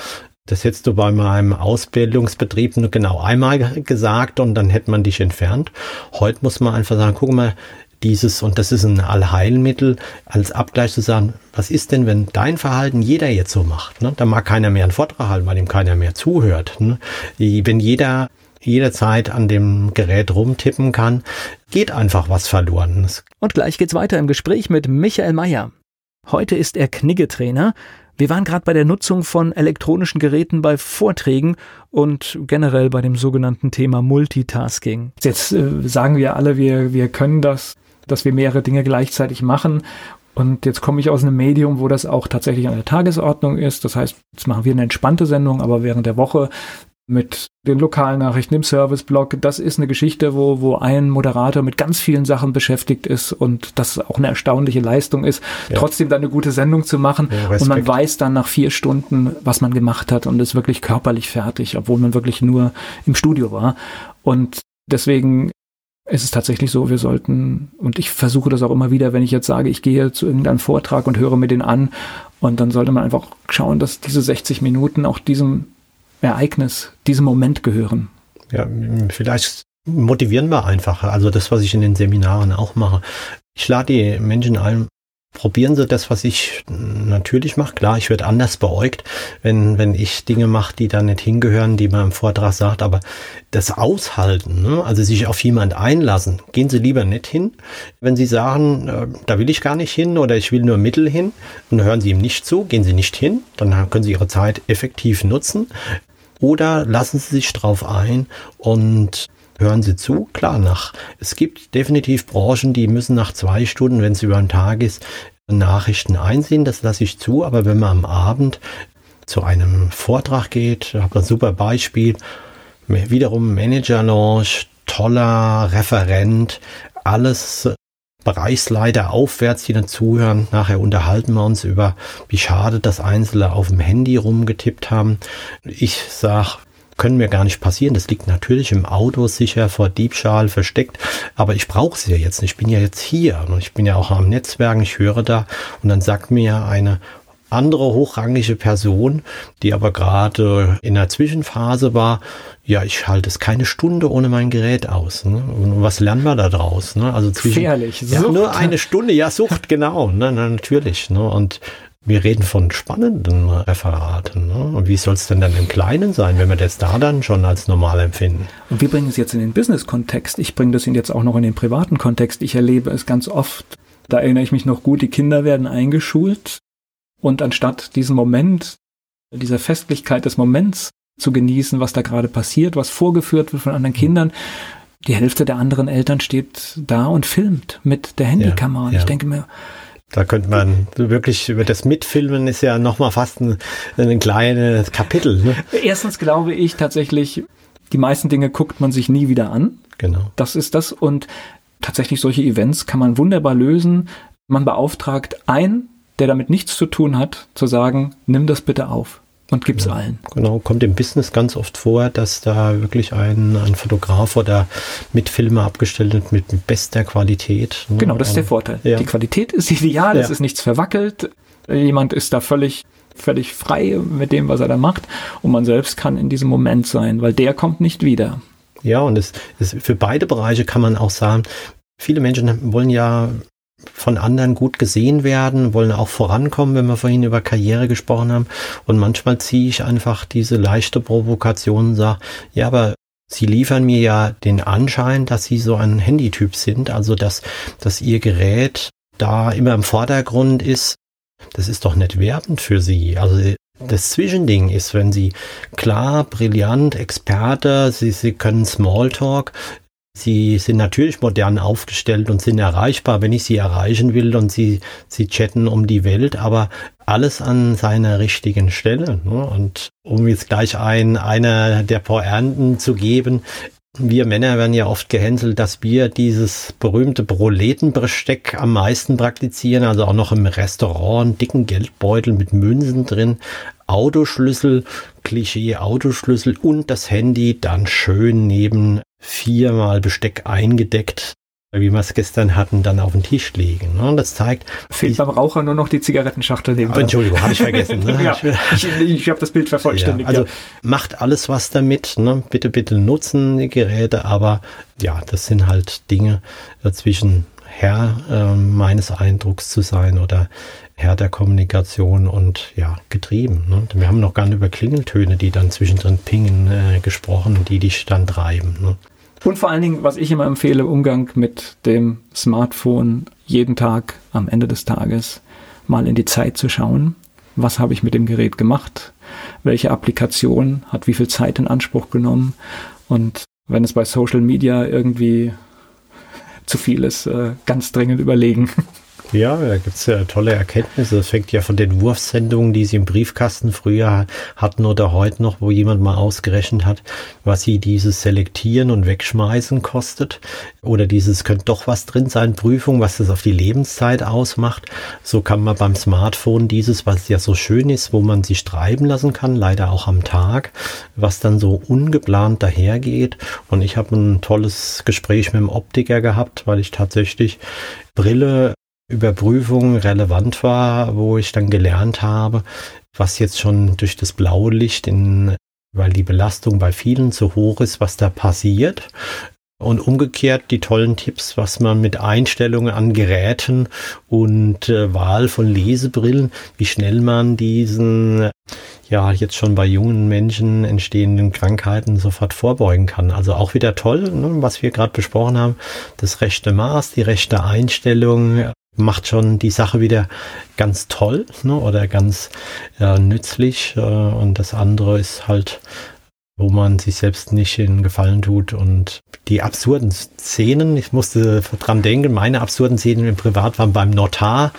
das hättest du bei meinem Ausbildungsbetrieb nur genau einmal gesagt und dann hätte man dich entfernt. Heute muss man einfach sagen, guck mal, dieses, und das ist ein Allheilmittel, als Abgleich zu sagen, was ist denn, wenn dein Verhalten jeder jetzt so macht? Ne? Da mag keiner mehr einen Vortrag halten, weil ihm keiner mehr zuhört. Ne? Wenn jeder jederzeit an dem Gerät rumtippen kann, geht einfach was verloren. Und gleich geht's weiter im Gespräch mit Michael Mayer. Heute ist er Kniggetrainer. Wir waren gerade bei der Nutzung von elektronischen Geräten bei Vorträgen und generell bei dem sogenannten Thema Multitasking. Jetzt äh, sagen wir alle, wir, wir können das dass wir mehrere Dinge gleichzeitig machen. Und jetzt komme ich aus einem Medium, wo das auch tatsächlich an der Tagesordnung ist. Das heißt, jetzt machen wir eine entspannte Sendung, aber während der Woche mit den Lokalnachrichten, dem Serviceblog. Das ist eine Geschichte, wo, wo ein Moderator mit ganz vielen Sachen beschäftigt ist und das auch eine erstaunliche Leistung ist, ja. trotzdem dann eine gute Sendung zu machen. Ja, und man weiß dann nach vier Stunden, was man gemacht hat und ist wirklich körperlich fertig, obwohl man wirklich nur im Studio war. Und deswegen es ist tatsächlich so, wir sollten, und ich versuche das auch immer wieder, wenn ich jetzt sage, ich gehe zu irgendeinem Vortrag und höre mir den an, und dann sollte man einfach schauen, dass diese 60 Minuten auch diesem Ereignis, diesem Moment gehören. Ja, vielleicht motivieren wir einfach. Also das, was ich in den Seminaren auch mache. Ich lade die Menschen ein, probieren Sie das, was ich natürlich mache. Klar, ich werde anders beäugt, wenn, wenn ich Dinge mache, die da nicht hingehören, die man im Vortrag sagt, aber das Aushalten, ne? also sich auf jemand einlassen, gehen Sie lieber nicht hin. Wenn Sie sagen, äh, da will ich gar nicht hin oder ich will nur Mittel hin und hören Sie ihm nicht zu, gehen Sie nicht hin, dann können Sie Ihre Zeit effektiv nutzen. Oder lassen Sie sich drauf ein und hören Sie zu, klar nach. Es gibt definitiv Branchen, die müssen nach zwei Stunden, wenn es über einen Tag ist, Nachrichten einsehen, das lasse ich zu, aber wenn man am Abend zu einem Vortrag geht, ich habe ein super Beispiel, wiederum Manager Launch, toller Referent, alles Bereichsleiter aufwärts, die dann zuhören. Nachher unterhalten wir uns über, wie schade, dass Einzelne auf dem Handy rumgetippt haben. Ich sage, können mir gar nicht passieren. Das liegt natürlich im Auto sicher vor Diebstahl versteckt, aber ich brauche sie ja jetzt nicht. Ich bin ja jetzt hier und ich bin ja auch am Netzwerken, ich höre da und dann sagt mir eine andere hochrangige Person, die aber gerade in der Zwischenphase war, ja, ich halte es keine Stunde ohne mein Gerät aus. Ne? Und was lernen wir da draus? Ne? Also zwischen, Gefährlich. Ja, nur eine Stunde, ja, Sucht, [laughs] genau. Ne, natürlich. Ne? Und wir reden von spannenden Referaten. Ne? Und wie soll es denn dann im Kleinen sein, wenn wir das da dann schon als normal empfinden? Und wir bringen es jetzt in den Business-Kontext. Ich bringe das jetzt auch noch in den privaten Kontext. Ich erlebe es ganz oft. Da erinnere ich mich noch gut, die Kinder werden eingeschult. Und anstatt diesen Moment, dieser Festlichkeit des Moments zu genießen, was da gerade passiert, was vorgeführt wird von anderen Kindern, die Hälfte der anderen Eltern steht da und filmt mit der Handykamera. Ja, ja. Und ich denke mir, da könnte man wirklich über das Mitfilmen ist ja nochmal fast ein, ein kleines Kapitel. Ne? Erstens glaube ich tatsächlich, die meisten Dinge guckt man sich nie wieder an. Genau. Das ist das. Und tatsächlich solche Events kann man wunderbar lösen. Man beauftragt einen, der damit nichts zu tun hat, zu sagen, nimm das bitte auf und gib's ja, allen. Genau, kommt im Business ganz oft vor, dass da wirklich ein, ein Fotograf oder mit Filme abgestellt wird mit bester Qualität. Ne? Genau, das ist der Vorteil. Ja. Die Qualität ist ideal, ja. es ist nichts verwackelt. Jemand ist da völlig völlig frei mit dem, was er da macht. Und man selbst kann in diesem Moment sein, weil der kommt nicht wieder. Ja, und es, es für beide Bereiche kann man auch sagen, viele Menschen wollen ja von anderen gut gesehen werden, wollen auch vorankommen, wenn wir vorhin über Karriere gesprochen haben. Und manchmal ziehe ich einfach diese leichte Provokation und sage, ja, aber Sie liefern mir ja den Anschein, dass Sie so ein Handytyp sind, also dass, dass Ihr Gerät da immer im Vordergrund ist. Das ist doch nicht werbend für Sie. Also das Zwischending ist, wenn Sie klar, brillant, Experte, Sie, Sie können Smalltalk, Sie sind natürlich modern aufgestellt und sind erreichbar, wenn ich sie erreichen will und sie, sie chatten um die Welt, aber alles an seiner richtigen Stelle. Ne? Und um jetzt gleich ein, einer der Poernten zu geben, wir Männer werden ja oft gehänselt, dass wir dieses berühmte Proletenbesteck am meisten praktizieren, also auch noch im Restaurant, einen dicken Geldbeutel mit Münzen drin, Autoschlüssel, Klischee Autoschlüssel und das Handy dann schön neben viermal Besteck eingedeckt, wie wir es gestern hatten, dann auf den Tisch legen. Ne? Das zeigt. Fehlt ich, beim Raucher nur noch die Zigarettenschachtel neben. Oh, Entschuldigung, habe ich vergessen. Ne? [laughs] ja, ich ich habe das Bild vervollständigt. Ja, also ja. macht alles was damit. Ne? Bitte, bitte nutzen die Geräte, aber ja, das sind halt Dinge dazwischen. Herr äh, meines Eindrucks zu sein oder Herr der Kommunikation und ja, getrieben. Ne? Wir haben noch gar nicht über Klingeltöne, die dann zwischendrin pingen, äh, gesprochen, die dich dann treiben. Ne? Und vor allen Dingen, was ich immer empfehle, Umgang mit dem Smartphone jeden Tag am Ende des Tages mal in die Zeit zu schauen. Was habe ich mit dem Gerät gemacht? Welche Applikation hat wie viel Zeit in Anspruch genommen? Und wenn es bei Social Media irgendwie zu viel ist, äh, ganz dringend überlegen. [laughs] Ja, da gibt es ja tolle Erkenntnisse. Das fängt ja von den Wurfsendungen, die sie im Briefkasten früher hatten oder heute noch, wo jemand mal ausgerechnet hat, was sie dieses Selektieren und Wegschmeißen kostet. Oder dieses könnte doch was drin sein, Prüfung, was das auf die Lebenszeit ausmacht. So kann man beim Smartphone dieses, was ja so schön ist, wo man sich treiben lassen kann, leider auch am Tag, was dann so ungeplant dahergeht. Und ich habe ein tolles Gespräch mit dem Optiker gehabt, weil ich tatsächlich Brille Überprüfung relevant war, wo ich dann gelernt habe, was jetzt schon durch das blaue Licht in, weil die Belastung bei vielen zu hoch ist, was da passiert. Und umgekehrt die tollen Tipps, was man mit Einstellungen an Geräten und äh, Wahl von Lesebrillen, wie schnell man diesen ja jetzt schon bei jungen Menschen entstehenden Krankheiten sofort vorbeugen kann. Also auch wieder toll, ne, was wir gerade besprochen haben, das rechte Maß, die rechte Einstellung, macht schon die Sache wieder ganz toll ne, oder ganz äh, nützlich. Äh, und das andere ist halt, wo man sich selbst nicht in Gefallen tut. Und die absurden Szenen, ich musste dran denken, meine absurden Szenen im Privat waren beim Notar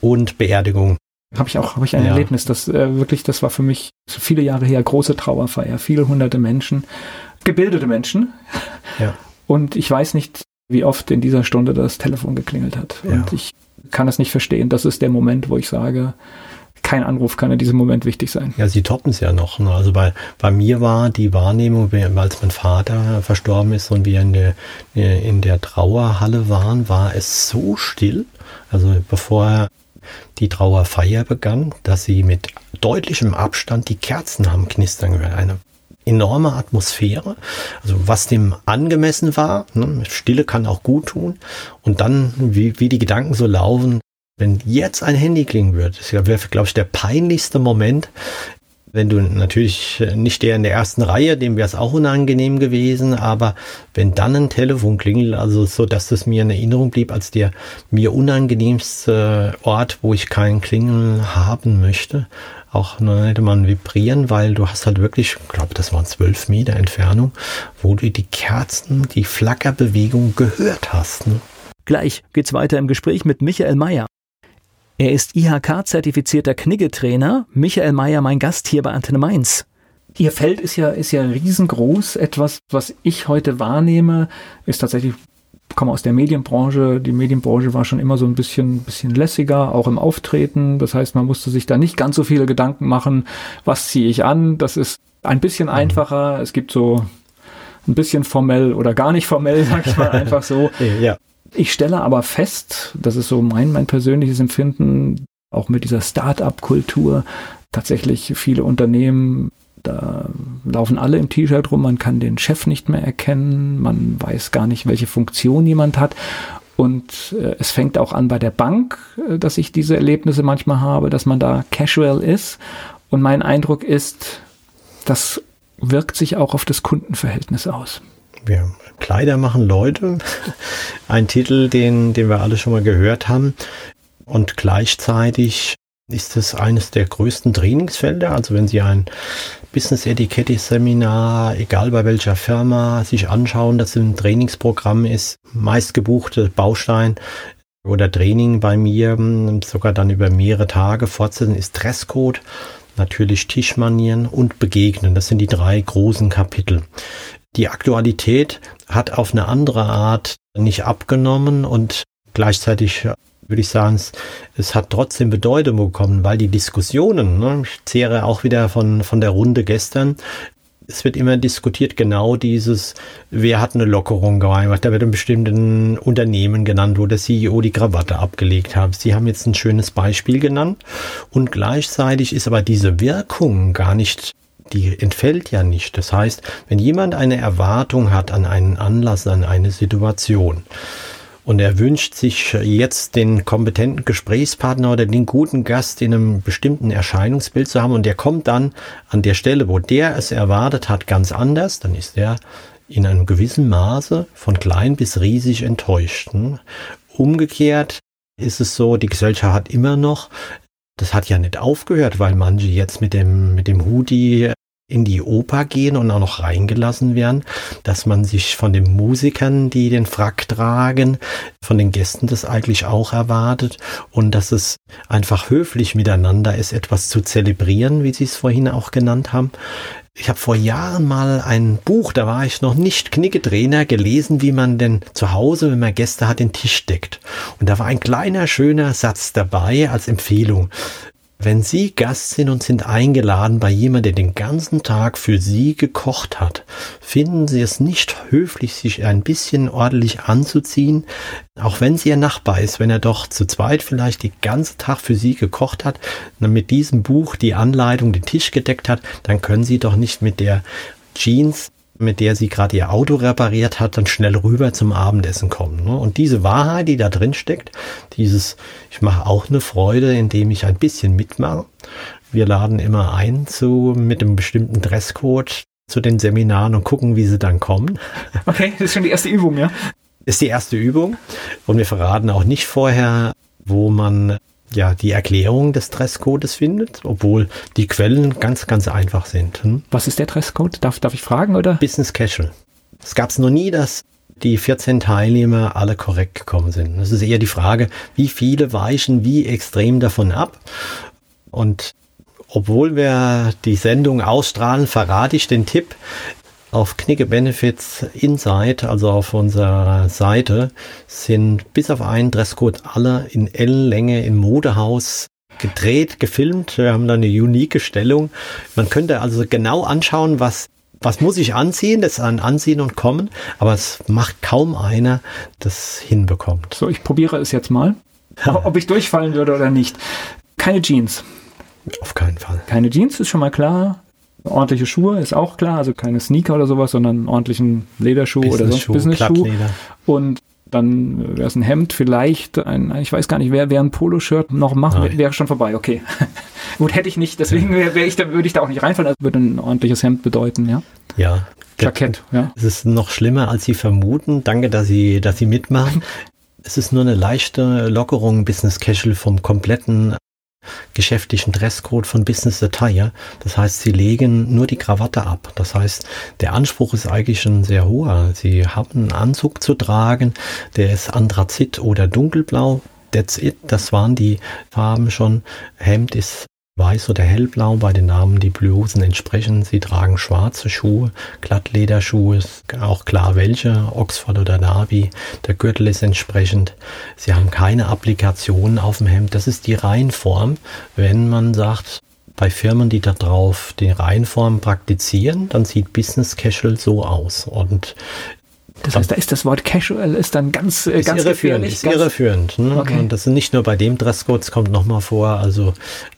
und Beerdigung. Habe ich auch, habe ich ein ja. Erlebnis, das äh, wirklich, das war für mich viele Jahre her große Trauerfeier, viele hunderte Menschen, gebildete Menschen. Ja. Und ich weiß nicht, wie oft in dieser Stunde das Telefon geklingelt hat. Ja. Und ich kann es nicht verstehen. Das ist der Moment, wo ich sage, kein Anruf kann in diesem Moment wichtig sein. Ja, sie toppen es ja noch. Ne? Also bei, bei mir war die Wahrnehmung, als mein Vater verstorben ist und wir in der, in der Trauerhalle waren, war es so still. Also bevor die Trauerfeier begann, dass sie mit deutlichem Abstand die Kerzen haben knistern gehört. Eine enorme Atmosphäre, also was dem angemessen war. Ne? Stille kann auch gut tun. Und dann, wie, wie die Gedanken so laufen, wenn jetzt ein Handy klingen würde, das wäre, glaube ich, der peinlichste Moment, wenn du natürlich nicht der in der ersten Reihe, dem wäre es auch unangenehm gewesen, aber wenn dann ein Telefon klingelt, also so, dass das mir in Erinnerung blieb als der mir unangenehmste Ort, wo ich keinen Klingeln haben möchte, auch ne, hätte man vibrieren, weil du hast halt wirklich, ich glaube, das waren zwölf Meter Entfernung, wo du die Kerzen, die Flackerbewegung gehört hast. Ne? Gleich geht's weiter im Gespräch mit Michael Mayer. Er ist IHK-zertifizierter Kniggetrainer. Michael Mayer, mein Gast hier bei Antenne Mainz. Ihr Feld ist ja, ist ja riesengroß. Etwas, was ich heute wahrnehme, ist tatsächlich komme aus der Medienbranche. Die Medienbranche war schon immer so ein bisschen, bisschen lässiger, auch im Auftreten. Das heißt, man musste sich da nicht ganz so viele Gedanken machen, was ziehe ich an. Das ist ein bisschen mhm. einfacher. Es gibt so ein bisschen formell oder gar nicht formell, [laughs] sag ich mal einfach so. ja. Ich stelle aber fest, das ist so mein, mein persönliches Empfinden, auch mit dieser Start-up-Kultur, tatsächlich viele Unternehmen da laufen alle im T-Shirt rum, man kann den Chef nicht mehr erkennen, man weiß gar nicht, welche Funktion jemand hat. Und äh, es fängt auch an bei der Bank, äh, dass ich diese Erlebnisse manchmal habe, dass man da casual ist. Und mein Eindruck ist, das wirkt sich auch auf das Kundenverhältnis aus. Ja, Kleider machen Leute. Ein Titel, den, den wir alle schon mal gehört haben. Und gleichzeitig ist es eines der größten Trainingsfelder. Also wenn Sie ein Business Etikette Seminar, egal bei welcher Firma, sich anschauen, dass ein Trainingsprogramm ist, meistgebuchte Baustein oder Training bei mir, sogar dann über mehrere Tage fortsetzen, ist Dresscode, natürlich Tischmanieren und Begegnen. Das sind die drei großen Kapitel. Die Aktualität hat auf eine andere Art nicht abgenommen und gleichzeitig würde ich sagen, es, es, hat trotzdem Bedeutung bekommen, weil die Diskussionen, ne, ich zehre auch wieder von, von der Runde gestern, es wird immer diskutiert, genau dieses, wer hat eine Lockerung gemacht. Da wird ein bestimmtes Unternehmen genannt, wo der CEO die Krawatte abgelegt hat. Sie haben jetzt ein schönes Beispiel genannt. Und gleichzeitig ist aber diese Wirkung gar nicht, die entfällt ja nicht. Das heißt, wenn jemand eine Erwartung hat an einen Anlass, an eine Situation, und er wünscht sich jetzt den kompetenten Gesprächspartner oder den guten Gast in einem bestimmten Erscheinungsbild zu haben und der kommt dann an der Stelle, wo der es erwartet hat, ganz anders, dann ist er in einem gewissen Maße von klein bis riesig enttäuscht. Umgekehrt ist es so, die Gesellschaft hat immer noch, das hat ja nicht aufgehört, weil manche jetzt mit dem, mit dem Hoodie in die Oper gehen und auch noch reingelassen werden, dass man sich von den Musikern, die den Frack tragen, von den Gästen das eigentlich auch erwartet und dass es einfach höflich miteinander ist, etwas zu zelebrieren, wie Sie es vorhin auch genannt haben. Ich habe vor Jahren mal ein Buch, da war ich noch nicht Knicketrainer, gelesen, wie man denn zu Hause, wenn man Gäste hat, den Tisch deckt. Und da war ein kleiner, schöner Satz dabei als Empfehlung. Wenn Sie Gast sind und sind eingeladen bei jemandem, der den ganzen Tag für Sie gekocht hat, finden Sie es nicht höflich, sich ein bisschen ordentlich anzuziehen, auch wenn es Ihr Nachbar ist, wenn er doch zu zweit vielleicht den ganzen Tag für Sie gekocht hat, dann mit diesem Buch die Anleitung den Tisch gedeckt hat, dann können Sie doch nicht mit der Jeans mit der sie gerade ihr Auto repariert hat, dann schnell rüber zum Abendessen kommen. Ne? Und diese Wahrheit, die da drin steckt, dieses, ich mache auch eine Freude, indem ich ein bisschen mitmache. Wir laden immer ein zu, mit einem bestimmten Dresscode zu den Seminaren und gucken, wie sie dann kommen. Okay, das ist schon die erste Übung, ja? Ist die erste Übung. Und wir verraten auch nicht vorher, wo man ja die Erklärung des Dresscodes findet, obwohl die Quellen ganz, ganz einfach sind. Hm? Was ist der Dresscode? Darf, darf ich fragen, oder? Business Casual. Es gab es noch nie, dass die 14 Teilnehmer alle korrekt gekommen sind. Es ist eher die Frage, wie viele weichen wie extrem davon ab. Und obwohl wir die Sendung ausstrahlen, verrate ich den Tipp auf Knicke Benefits Insight, also auf unserer Seite, sind bis auf einen Dresscode alle in L-Länge im Modehaus gedreht, gefilmt. Wir haben da eine unique Stellung. Man könnte also genau anschauen, was was muss ich anziehen? Das ist ein Anziehen und Kommen, aber es macht kaum einer, das hinbekommt. So, ich probiere es jetzt mal, [laughs] ob ich durchfallen würde oder nicht. Keine Jeans. Auf keinen Fall. Keine Jeans ist schon mal klar. Ordentliche Schuhe ist auch klar, also keine Sneaker oder sowas, sondern einen ordentlichen Lederschuh Business oder sonst Business-Schuh. Und dann wäre es ein Hemd, vielleicht ein, ich weiß gar nicht, wer, wer ein Poloshirt noch macht, wäre wär schon vorbei, okay. [laughs] Gut, hätte ich nicht, deswegen wäre wär ich da, würde ich da auch nicht reinfallen, das würde ein ordentliches Hemd bedeuten, ja. Ja. Jackett, ja. Es ist noch schlimmer, als Sie vermuten. Danke, dass Sie, dass Sie mitmachen. [laughs] Es ist nur eine leichte Lockerung Business Casual vom kompletten geschäftlichen Dresscode von Business Attire. Das heißt, sie legen nur die Krawatte ab. Das heißt, der Anspruch ist eigentlich schon sehr hoher. Sie haben einen Anzug zu tragen, der ist Anthrazit oder dunkelblau. That's it. Das waren die Farben schon. Hemd ist weiß oder hellblau bei den Namen, die Blusen entsprechen. Sie tragen schwarze Schuhe, Glattlederschuhe, auch klar welche, Oxford oder Navy. Der Gürtel ist entsprechend. Sie haben keine Applikationen auf dem Hemd. Das ist die Reihenform. Wenn man sagt, bei Firmen, die darauf die Reihenform praktizieren, dann sieht Business Casual so aus. Und das heißt, da ist das Wort casual ist dann ganz, äh, ist ganz irreführend. Ist ganz irreführend. Ne? Okay. Und das ist nicht nur bei dem Dresscode, es kommt nochmal vor. Also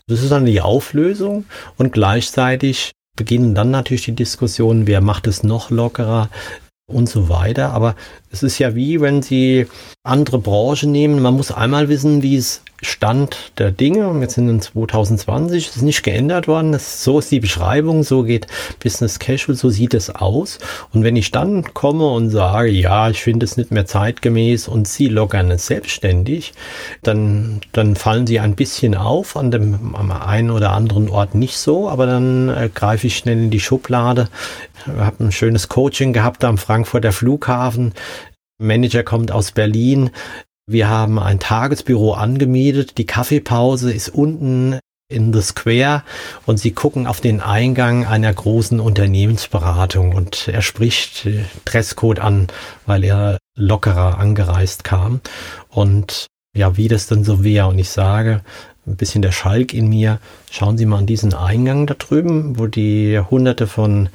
das ist dann die Auflösung und gleichzeitig beginnen dann natürlich die Diskussionen, wer macht es noch lockerer und so weiter. Aber es ist ja wie, wenn Sie andere Branchen nehmen. Man muss einmal wissen, wie es Stand der Dinge, und wir sind in 2020, ist nicht geändert worden. Das, so ist die Beschreibung, so geht Business Casual, so sieht es aus. Und wenn ich dann komme und sage, ja, ich finde es nicht mehr zeitgemäß und Sie lockern es selbstständig, dann, dann fallen Sie ein bisschen auf, an dem am einen oder anderen Ort nicht so, aber dann äh, greife ich schnell in die Schublade. Ich habe ein schönes Coaching gehabt am Frankfurter Flughafen. Manager kommt aus Berlin, wir haben ein Tagesbüro angemietet. Die Kaffeepause ist unten in the Square und sie gucken auf den Eingang einer großen Unternehmensberatung und er spricht Dresscode an, weil er lockerer angereist kam und ja, wie das dann so wäre und ich sage, ein bisschen der Schalk in mir, schauen Sie mal an diesen Eingang da drüben, wo die hunderte von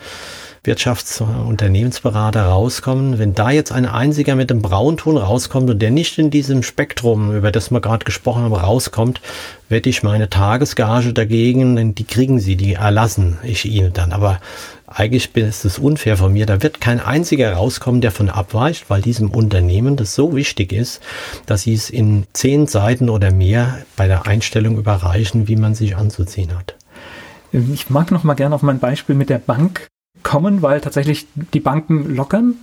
Wirtschafts- und Unternehmensberater rauskommen, wenn da jetzt ein einziger mit dem Braunton rauskommt und der nicht in diesem Spektrum, über das wir gerade gesprochen haben, rauskommt, wette ich meine Tagesgage dagegen, denn die kriegen sie, die erlassen ich ihnen dann. Aber eigentlich ist es unfair von mir. Da wird kein einziger rauskommen, der von abweicht, weil diesem Unternehmen das so wichtig ist, dass sie es in zehn Seiten oder mehr bei der Einstellung überreichen, wie man sich anzuziehen hat. Ich mag noch mal gerne auf mein Beispiel mit der Bank kommen, weil tatsächlich die Banken lockern.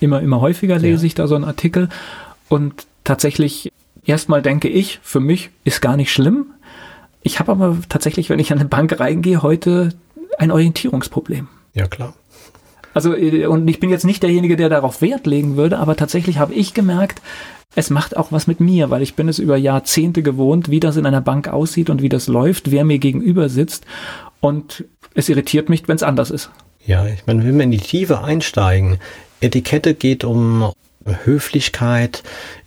Immer, immer häufiger lese ja. ich da so einen Artikel. Und tatsächlich, erstmal denke ich, für mich ist gar nicht schlimm. Ich habe aber tatsächlich, wenn ich an eine Bank reingehe, heute ein Orientierungsproblem. Ja, klar. Also, äh, und ich bin jetzt nicht derjenige, der darauf Wert legen würde, aber tatsächlich habe ich gemerkt, es macht auch was mit mir, weil ich bin es über Jahrzehnte gewohnt, wie das in einer Bank aussieht und wie das läuft, wer mir gegenüber sitzt. Und es irritiert mich, wenn es anders ist. Ja, ich meine, wenn wir in die Tiefe einsteigen, Etikette geht um Höflichkeit,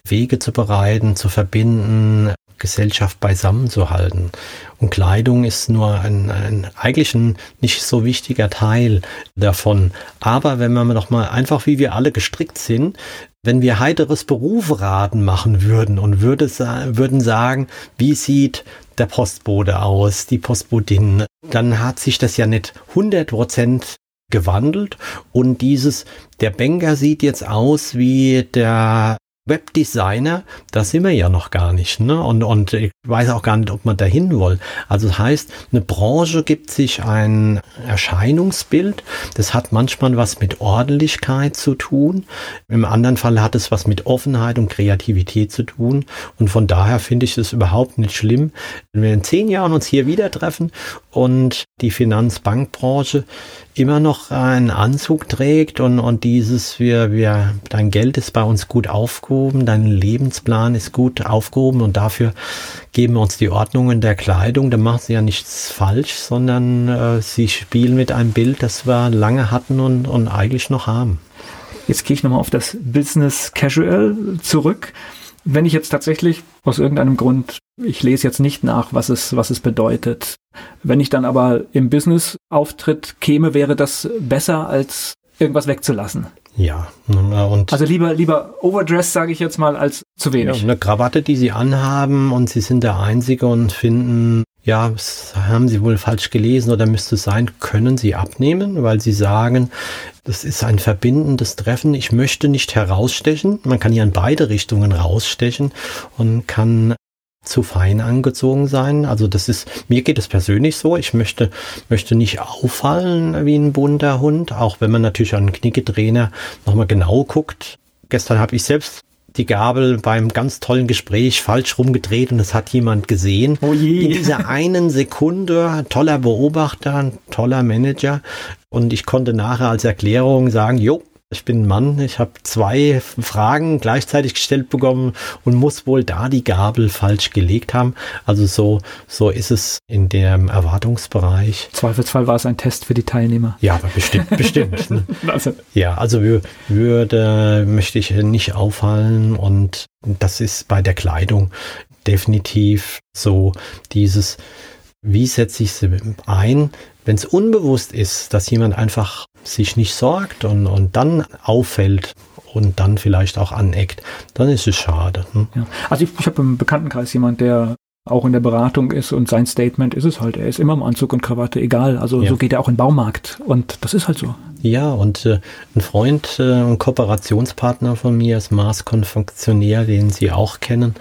Wege zu bereiten, zu verbinden, Gesellschaft beisammen zu halten. Und Kleidung ist nur ein, ein eigentlich ein nicht so wichtiger Teil davon. Aber wenn wir noch mal einfach, wie wir alle gestrickt sind, wenn wir heiteres Berufraten machen würden und würde, würden sagen, wie sieht der Postbote aus, die Postbotin, dann hat sich das ja nicht 100 Prozent gewandelt. Und dieses, der Banker sieht jetzt aus wie der Webdesigner, da sind wir ja noch gar nicht. Ne? Und, und ich weiß auch gar nicht, ob man dahin will. Also das heißt, eine Branche gibt sich ein Erscheinungsbild. Das hat manchmal was mit Ordentlichkeit zu tun. Im anderen Fall hat es was mit Offenheit und Kreativität zu tun. Und von daher finde ich es überhaupt nicht schlimm, wenn wir in zehn Jahren uns hier wieder treffen und die Finanzbankbranche immer noch einen Anzug trägt und, und dieses, wir, wir, dein Geld ist bei uns gut aufgehoben, dein Lebensplan ist gut aufgehoben und dafür geben wir uns die Ordnungen der Kleidung, da machen sie ja nichts falsch, sondern äh, sie spielen mit einem Bild, das wir lange hatten und, und eigentlich noch haben. Jetzt gehe ich nochmal auf das Business Casual zurück. Wenn ich jetzt tatsächlich aus irgendeinem Grund, ich lese jetzt nicht nach, was es, was es bedeutet. Wenn ich dann aber im Business-Auftritt käme, wäre das besser, als irgendwas wegzulassen. Ja, und also lieber lieber overdressed, sage ich jetzt mal, als zu wenig. Ja, eine Krawatte, die sie anhaben und sie sind der Einzige und finden, ja, das haben sie wohl falsch gelesen oder müsste sein, können sie abnehmen, weil sie sagen, das ist ein verbindendes Treffen. Ich möchte nicht herausstechen. Man kann hier in beide Richtungen rausstechen und kann zu fein angezogen sein. Also das ist, mir geht es persönlich so. Ich möchte, möchte nicht auffallen wie ein bunter Hund, auch wenn man natürlich an einen Knicketrainer nochmal genau guckt. Gestern habe ich selbst die Gabel beim ganz tollen Gespräch falsch rumgedreht und es hat jemand gesehen. Oh je. In dieser [laughs] einen Sekunde, toller Beobachter, toller Manager. Und ich konnte nachher als Erklärung sagen, jo, ich bin ein Mann, ich habe zwei Fragen gleichzeitig gestellt bekommen und muss wohl da die Gabel falsch gelegt haben. Also so, so ist es in dem Erwartungsbereich. Zweifelsfall war es ein Test für die Teilnehmer. Ja, aber bestimmt, bestimmt. [laughs] also. Ja, also würde, möchte ich nicht auffallen und das ist bei der Kleidung definitiv so dieses, wie setze ich sie ein, wenn es unbewusst ist, dass jemand einfach sich nicht sorgt und, und dann auffällt und dann vielleicht auch aneckt, dann ist es schade. Hm? Ja. Also ich, ich habe im Bekanntenkreis jemand, der auch in der Beratung ist und sein Statement ist es halt, er ist immer im Anzug und Krawatte, egal. Also ja. so geht er auch in den Baumarkt und das ist halt so. Ja, und äh, ein Freund, äh, ein Kooperationspartner von mir ist Mars Konfektionär, den Sie auch kennen.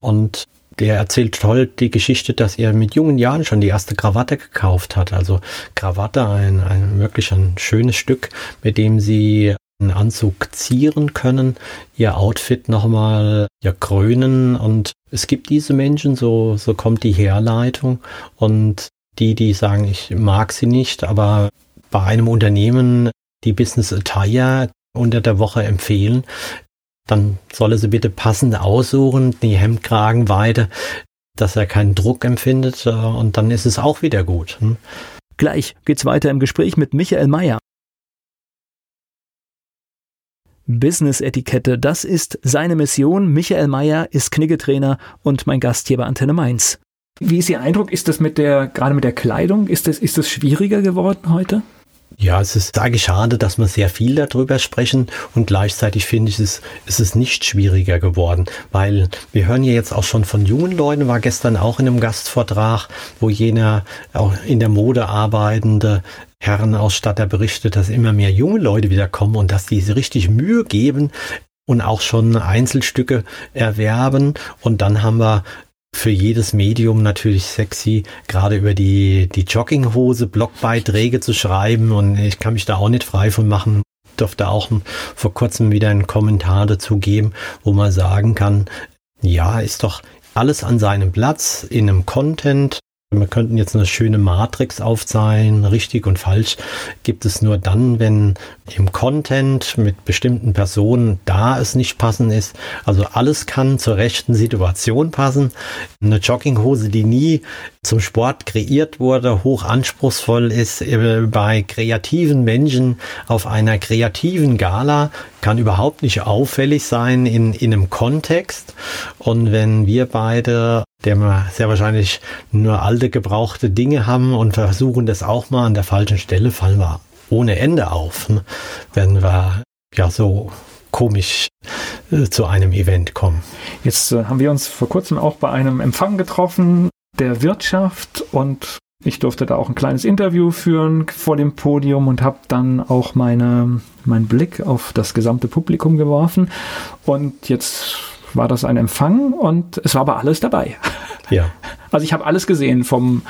Und der erzählt toll die Geschichte, dass er mit jungen Jahren schon die erste Krawatte gekauft hat. Also Krawatte, ein, ein wirklich ein schönes Stück, mit dem sie einen Anzug zieren können, ihr Outfit nochmal ja, krönen und es gibt diese Menschen, so, so kommt die Herleitung und die, die sagen, ich mag sie nicht, aber bei einem Unternehmen die Business Attire unter der Woche empfehlen, dann soll er sie bitte passend aussuchen, die Hemdkragenweite, dass er keinen Druck empfindet äh, und dann ist es auch wieder gut. Hm? Gleich geht's weiter im Gespräch mit Michael Mayer. Business-Etikette, das ist seine Mission. Michael Mayer ist Kniggetrainer und mein Gast hier bei Antenne Mainz. Wie ist Ihr Eindruck? Ist das mit der, gerade mit der Kleidung, ist das, ist das schwieriger geworden heute? Ja, es ist eigentlich schade, dass wir sehr viel darüber sprechen und gleichzeitig finde ich es, ist es nicht schwieriger geworden, weil wir hören ja jetzt auch schon von jungen Leuten, war gestern auch in einem Gastvortrag, wo jener auch in der Mode arbeitende Herrenausstatter berichtet, dass immer mehr junge Leute wieder kommen und dass die sich richtig Mühe geben, und auch schon Einzelstücke erwerben. Und dann haben wir für jedes Medium natürlich sexy, gerade über die, die Jogginghose Blogbeiträge zu schreiben. Und ich kann mich da auch nicht frei von machen. Durfte auch vor kurzem wieder einen Kommentar dazu geben, wo man sagen kann, ja, ist doch alles an seinem Platz in einem Content, wir könnten jetzt eine schöne Matrix aufzeigen, richtig und falsch gibt es nur dann, wenn im Content mit bestimmten Personen da es nicht passend ist. Also alles kann zur rechten Situation passen. Eine Jogginghose, die nie zum Sport kreiert wurde, hoch anspruchsvoll ist, äh, bei kreativen Menschen auf einer kreativen Gala, kann überhaupt nicht auffällig sein in, in einem Kontext. Und wenn wir beide der wir sehr wahrscheinlich nur alte, gebrauchte Dinge haben und versuchen das auch mal an der falschen Stelle, fallen wir ohne Ende auf, wenn wir ja so komisch äh, zu einem Event kommen. Jetzt äh, haben wir uns vor kurzem auch bei einem Empfang getroffen der Wirtschaft und ich durfte da auch ein kleines Interview führen vor dem Podium und habe dann auch meine, meinen Blick auf das gesamte Publikum geworfen. Und jetzt war das ein Empfang und es war aber alles dabei. Ja. [laughs] Also ich habe alles gesehen vom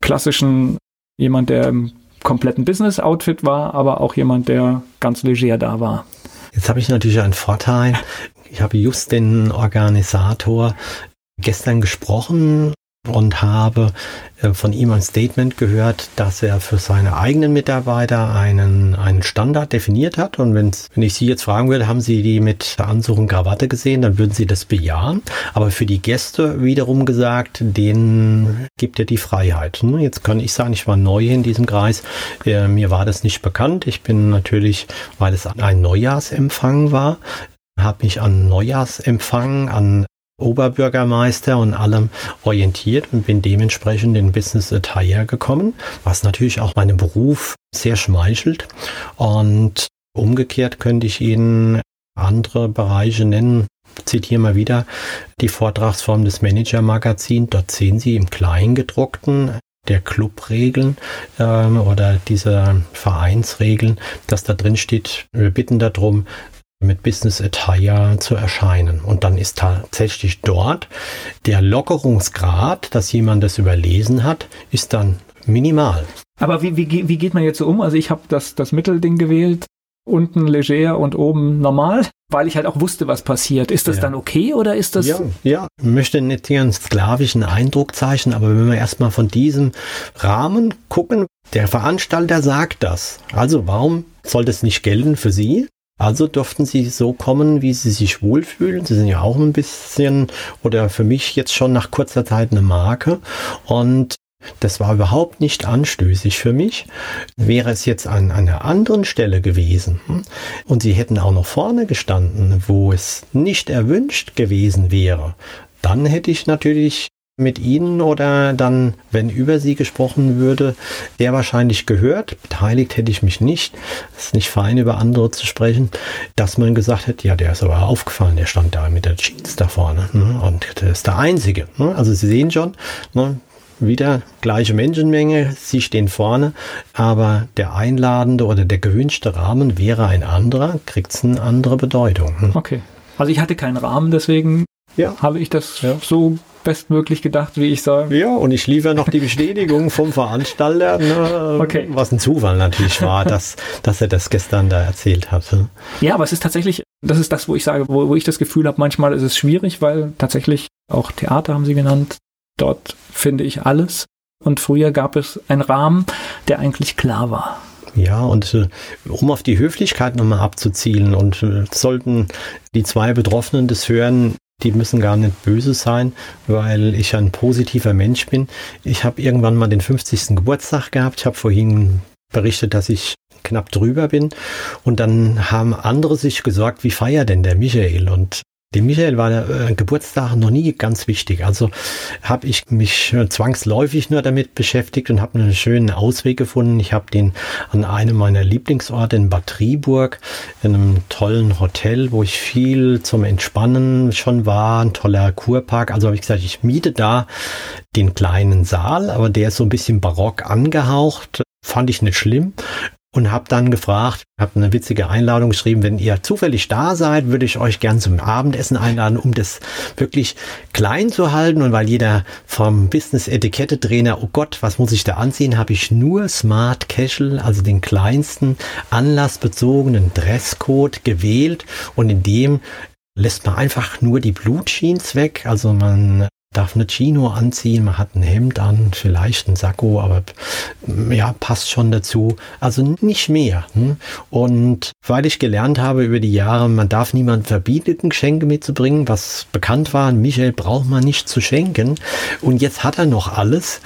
klassischen jemand, der im kompletten Business-Outfit war, aber auch jemand, der ganz leger da war. Jetzt habe ich natürlich einen Vorteil. Ich habe just den Organisator gestern gesprochen und habe äh, von ihm ein Statement gehört, dass er für seine eigenen Mitarbeiter einen, einen Standard definiert hat. Und wenn ich Sie jetzt fragen würde, haben Sie die mit Anzug und Krawatte gesehen, dann würden Sie das bejahen. Aber für die Gäste wiederum gesagt, denen gibt er die Freiheit. Hm, jetzt kann ich sagen, ich war neu in diesem Kreis. Äh, mir war das nicht bekannt. Ich bin natürlich, weil es ein Neujahrsempfang war, habe mich an Neujahrsempfang, an Oberbürgermeister und allem orientiert und bin dementsprechend in Business Attire gekommen, was natürlich auch meinem Beruf sehr schmeichelt. Und umgekehrt könnte ich Ihnen andere Bereiche nennen. Zitiere mal wieder die Vortragsform des Manager-Magazins. Dort sehen Sie im Kleingedruckten der Clubregeln ähm, oder diese Vereinsregeln, dass da drin steht, wir bitten darum, mit Business Attire zu erscheinen. Und dann ist tatsächlich dort der Lockerungsgrad, dass jemand das überlesen hat, ist dann minimal. Aber wie, wie, wie geht man jetzt so um? Also ich habe das, das Mittelding gewählt, unten leger und oben normal, weil ich halt auch wusste, was passiert. Ist das ja. dann okay oder ist das... Ja, ja, ich möchte nicht hier einen sklavischen Eindruck zeichnen, aber wenn wir erstmal von diesem Rahmen gucken, der Veranstalter sagt das. Also warum soll das nicht gelten für Sie? Also durften sie so kommen, wie sie sich wohlfühlen. Sie sind ja auch ein bisschen oder für mich jetzt schon nach kurzer Zeit eine Marke. Und das war überhaupt nicht anstößig für mich. Wäre es jetzt an einer anderen Stelle gewesen hm, und sie hätten auch noch vorne gestanden, wo es nicht erwünscht gewesen wäre, dann hätte ich natürlich mit Ihnen oder dann, wenn über Sie gesprochen würde, sehr wahrscheinlich gehört. Beteiligt hätte ich mich nicht. Es ist nicht fein, über andere zu sprechen, dass man gesagt hätte, ja, der ist aber aufgefallen, der stand da mit der Jeans da vorne ne? und der ist der Einzige. Ne? Also Sie sehen schon, ne? wieder gleiche Menschenmenge, Sie stehen vorne, aber der einladende oder der gewünschte Rahmen wäre ein anderer, kriegt es eine andere Bedeutung. Hm? Okay. Also ich hatte keinen Rahmen, deswegen ja. habe ich das ja. so bestmöglich gedacht, wie ich sage. Ja, und ich liefere noch die Bestätigung vom Veranstalter, ne, okay. was ein Zufall natürlich war, [laughs] dass, dass er das gestern da erzählt hat. Ja, aber es ist tatsächlich, das ist das, wo ich sage, wo, wo ich das Gefühl habe, manchmal ist es schwierig, weil tatsächlich auch Theater haben sie genannt, dort finde ich alles. Und früher gab es einen Rahmen, der eigentlich klar war. Ja, und äh, um auf die Höflichkeit nochmal abzuzielen und äh, sollten die zwei Betroffenen das hören, die müssen gar nicht böse sein, weil ich ein positiver Mensch bin. Ich habe irgendwann mal den 50. Geburtstag gehabt. Ich habe vorhin berichtet, dass ich knapp drüber bin. Und dann haben andere sich gesorgt, wie feiert denn der Michael? Und dem Michael war der äh, Geburtstag noch nie ganz wichtig. Also habe ich mich äh, zwangsläufig nur damit beschäftigt und habe einen schönen Ausweg gefunden. Ich habe den an einem meiner Lieblingsorte in Bad Triburg, in einem tollen Hotel, wo ich viel zum Entspannen schon war, ein toller Kurpark. Also habe ich gesagt, ich miete da den kleinen Saal, aber der ist so ein bisschen barock angehaucht. Fand ich nicht schlimm und habe dann gefragt, habe eine witzige Einladung geschrieben, wenn ihr zufällig da seid, würde ich euch gern zum Abendessen einladen, um das wirklich klein zu halten und weil jeder vom Business Etikette Trainer, oh Gott, was muss ich da anziehen, habe ich nur Smart Casual, also den kleinsten anlassbezogenen Dresscode gewählt und in dem lässt man einfach nur die Blue Jeans weg, also man darf eine Chino anziehen, man hat ein Hemd an, vielleicht ein Sakko, aber ja, passt schon dazu. Also nicht mehr. Hm? Und weil ich gelernt habe über die Jahre, man darf niemandem verbieten, Geschenke mitzubringen, was bekannt war, Michael braucht man nicht zu schenken. Und jetzt hat er noch alles.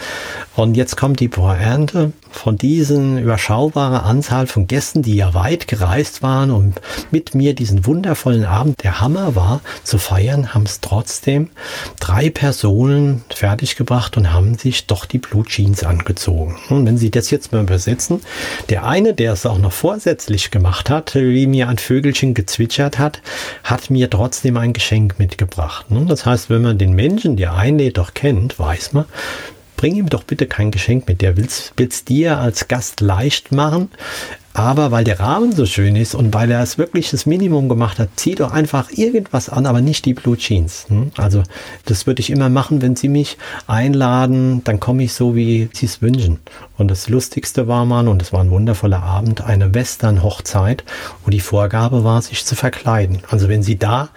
Und jetzt kommt die Pointe von diesen überschaubaren Anzahl von Gästen, die ja weit gereist waren und mit mir diesen wundervollen Abend, der Hammer war, zu feiern, haben es trotzdem drei Personen fertiggebracht und haben sich doch die Blue Jeans angezogen. Und wenn Sie das jetzt mal übersetzen, der eine, der es auch noch vorsätzlich gemacht hat, wie mir ein Vögelchen gezwitschert hat, hat mir trotzdem ein Geschenk mitgebracht. Das heißt, wenn man den Menschen, der einlädt, doch kennt, weiß man, bring ihm doch bitte kein Geschenk mit. Der will es dir als Gast leicht machen, aber weil der Rahmen so schön ist und weil er es wirklich das Minimum gemacht hat, zieh doch einfach irgendwas an, aber nicht die Blue Jeans. Hm? Also das würde ich immer machen, wenn Sie mich einladen, dann komme ich so, wie Sie es wünschen. Und das Lustigste war mal, und es war ein wundervoller Abend, eine Western-Hochzeit, wo die Vorgabe war, sich zu verkleiden. Also wenn Sie da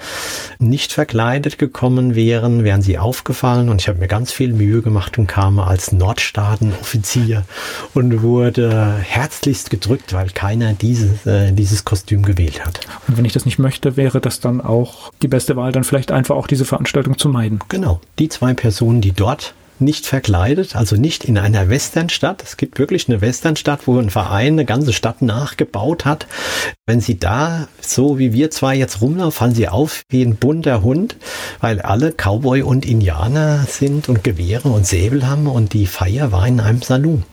nicht verkleidet gekommen wären, wären Sie aufgefallen und ich habe mir ganz viel Mühe gemacht und kam als Nordstaaten-Offizier und wurde herzlichst gedrückt, weil keiner dieses, äh, dieses Kostüm gewählt hat. Und wenn ich das nicht möchte, wäre das dann auch die beste Wahl, dann vielleicht einfach auch diese Veranstaltung zu meiden. Genau. Die zwei Personen, die dort nicht verkleidet, also nicht in einer Westernstadt. Es gibt wirklich eine Westernstadt, wo ein Verein eine ganze Stadt nachgebaut hat. Wenn Sie da, so wie wir zwei jetzt rumlaufen, fallen Sie auf wie ein bunter Hund, weil alle Cowboy und Indianer sind und Gewehre und Säbel haben und die Feier war in einem Saloon.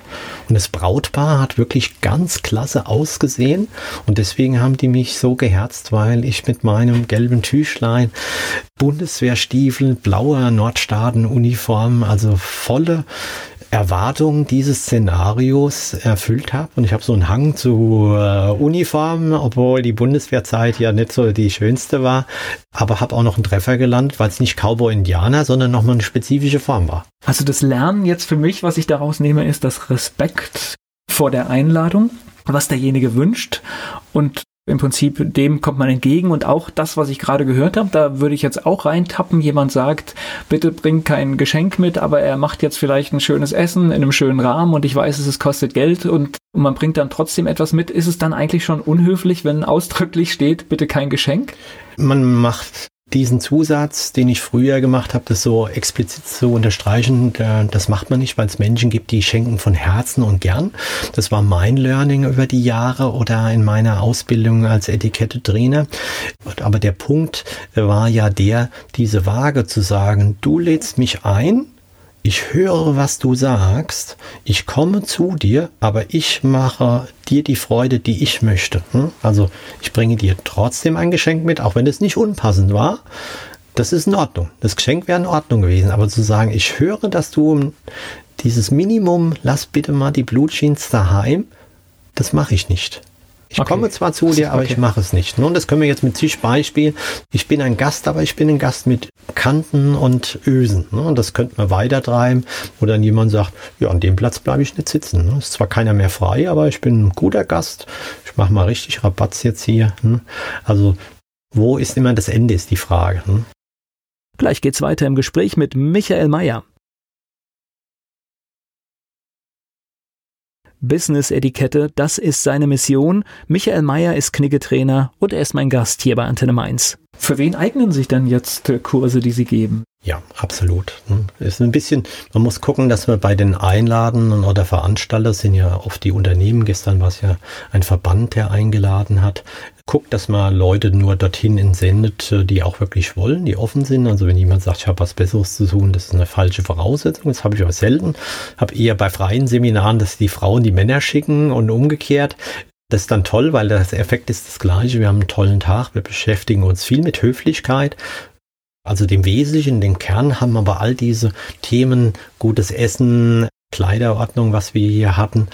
Und das Brautpaar hat wirklich ganz klasse ausgesehen und deswegen haben die mich so geherzt, weil ich mit meinem gelben Tüchlein, Bundeswehrstiefeln, blauer Nordstaatenuniform, also volle Erwartungen dieses Szenarios erfüllt habe. Und ich habe so einen Hang zu äh, Uniformen, obwohl die Bundeswehrzeit ja nicht so die schönste war. Aber habe auch noch einen Treffer gelandet, weil es nicht Cowboy-Indianer, sondern nochmal eine spezifische Form war. Also das Lernen jetzt für mich, was ich daraus nehme, ist das Respekt vor der Einladung, was derjenige wünscht und im Prinzip dem kommt man entgegen und auch das, was ich gerade gehört habe, da würde ich jetzt auch reintappen. Jemand sagt, bitte bring kein Geschenk mit, aber er macht jetzt vielleicht ein schönes Essen in einem schönen Rahmen und ich weiß, es kostet Geld und man bringt dann trotzdem etwas mit. Ist es dann eigentlich schon unhöflich, wenn ausdrücklich steht, bitte kein Geschenk? Man macht diesen Zusatz, den ich früher gemacht habe, das so explizit zu unterstreichen, das macht man nicht, weil es Menschen gibt, die schenken von Herzen und gern. Das war mein Learning über die Jahre oder in meiner Ausbildung als Etikette-Trainer. Aber der Punkt war ja der, diese Waage zu sagen, du lädst mich ein, ich höre, was du sagst, ich komme zu dir, aber ich mache dir die Freude, die ich möchte. Hm? Also ich bringe dir trotzdem ein Geschenk mit, auch wenn es nicht unpassend war. Das ist in Ordnung. Das Geschenk wäre in Ordnung gewesen. Aber zu sagen, ich höre, dass du dieses Minimum, lass bitte mal die Blue Jeans daheim, das mache ich nicht. Ich okay. komme zwar zu dir, aber okay. ich mache es nicht. Nun, das können wir jetzt mit zig Beispielen. Ich bin ein Gast, aber ich bin ein Gast mit Kanten und Ösen. Ne? Und das könnte man weitertreiben. Oder dann jemand sagt, ja, an dem Platz bleibe ich nicht sitzen. Ne? Ist zwar keiner mehr frei, aber ich bin ein guter Gast. Ich mache mal richtig Rabatz jetzt hier. Ne? Also, wo ist immer das Ende, ist die Frage. Gleich geht's weiter im Gespräch mit Michael Mayer. Business-Etikette, das ist seine Mission. Michael Mayer ist Kniggetrainer und er ist mein Gast hier bei Antenne Mainz. Für wen eignen sich denn jetzt äh, Kurse, die Sie geben? Ja, absolut. Hm. Ist ein bisschen, man muss gucken, dass wir bei den Einladen oder Veranstalter sind ja oft die Unternehmen. Gestern war es ja ein Verband, der eingeladen hat. Guckt, dass man Leute nur dorthin entsendet, äh, die auch wirklich wollen, die offen sind. Also wenn jemand sagt, ich habe was Besseres zu tun, das ist eine falsche Voraussetzung. Das habe ich aber selten. Habe eher bei freien Seminaren, dass die Frauen die Männer schicken und umgekehrt. Das ist dann toll, weil das Effekt ist das gleiche. Wir haben einen tollen Tag. Wir beschäftigen uns viel mit Höflichkeit. Also dem Wesentlichen, den Kern haben aber all diese Themen, gutes Essen, Kleiderordnung, was wir hier hatten,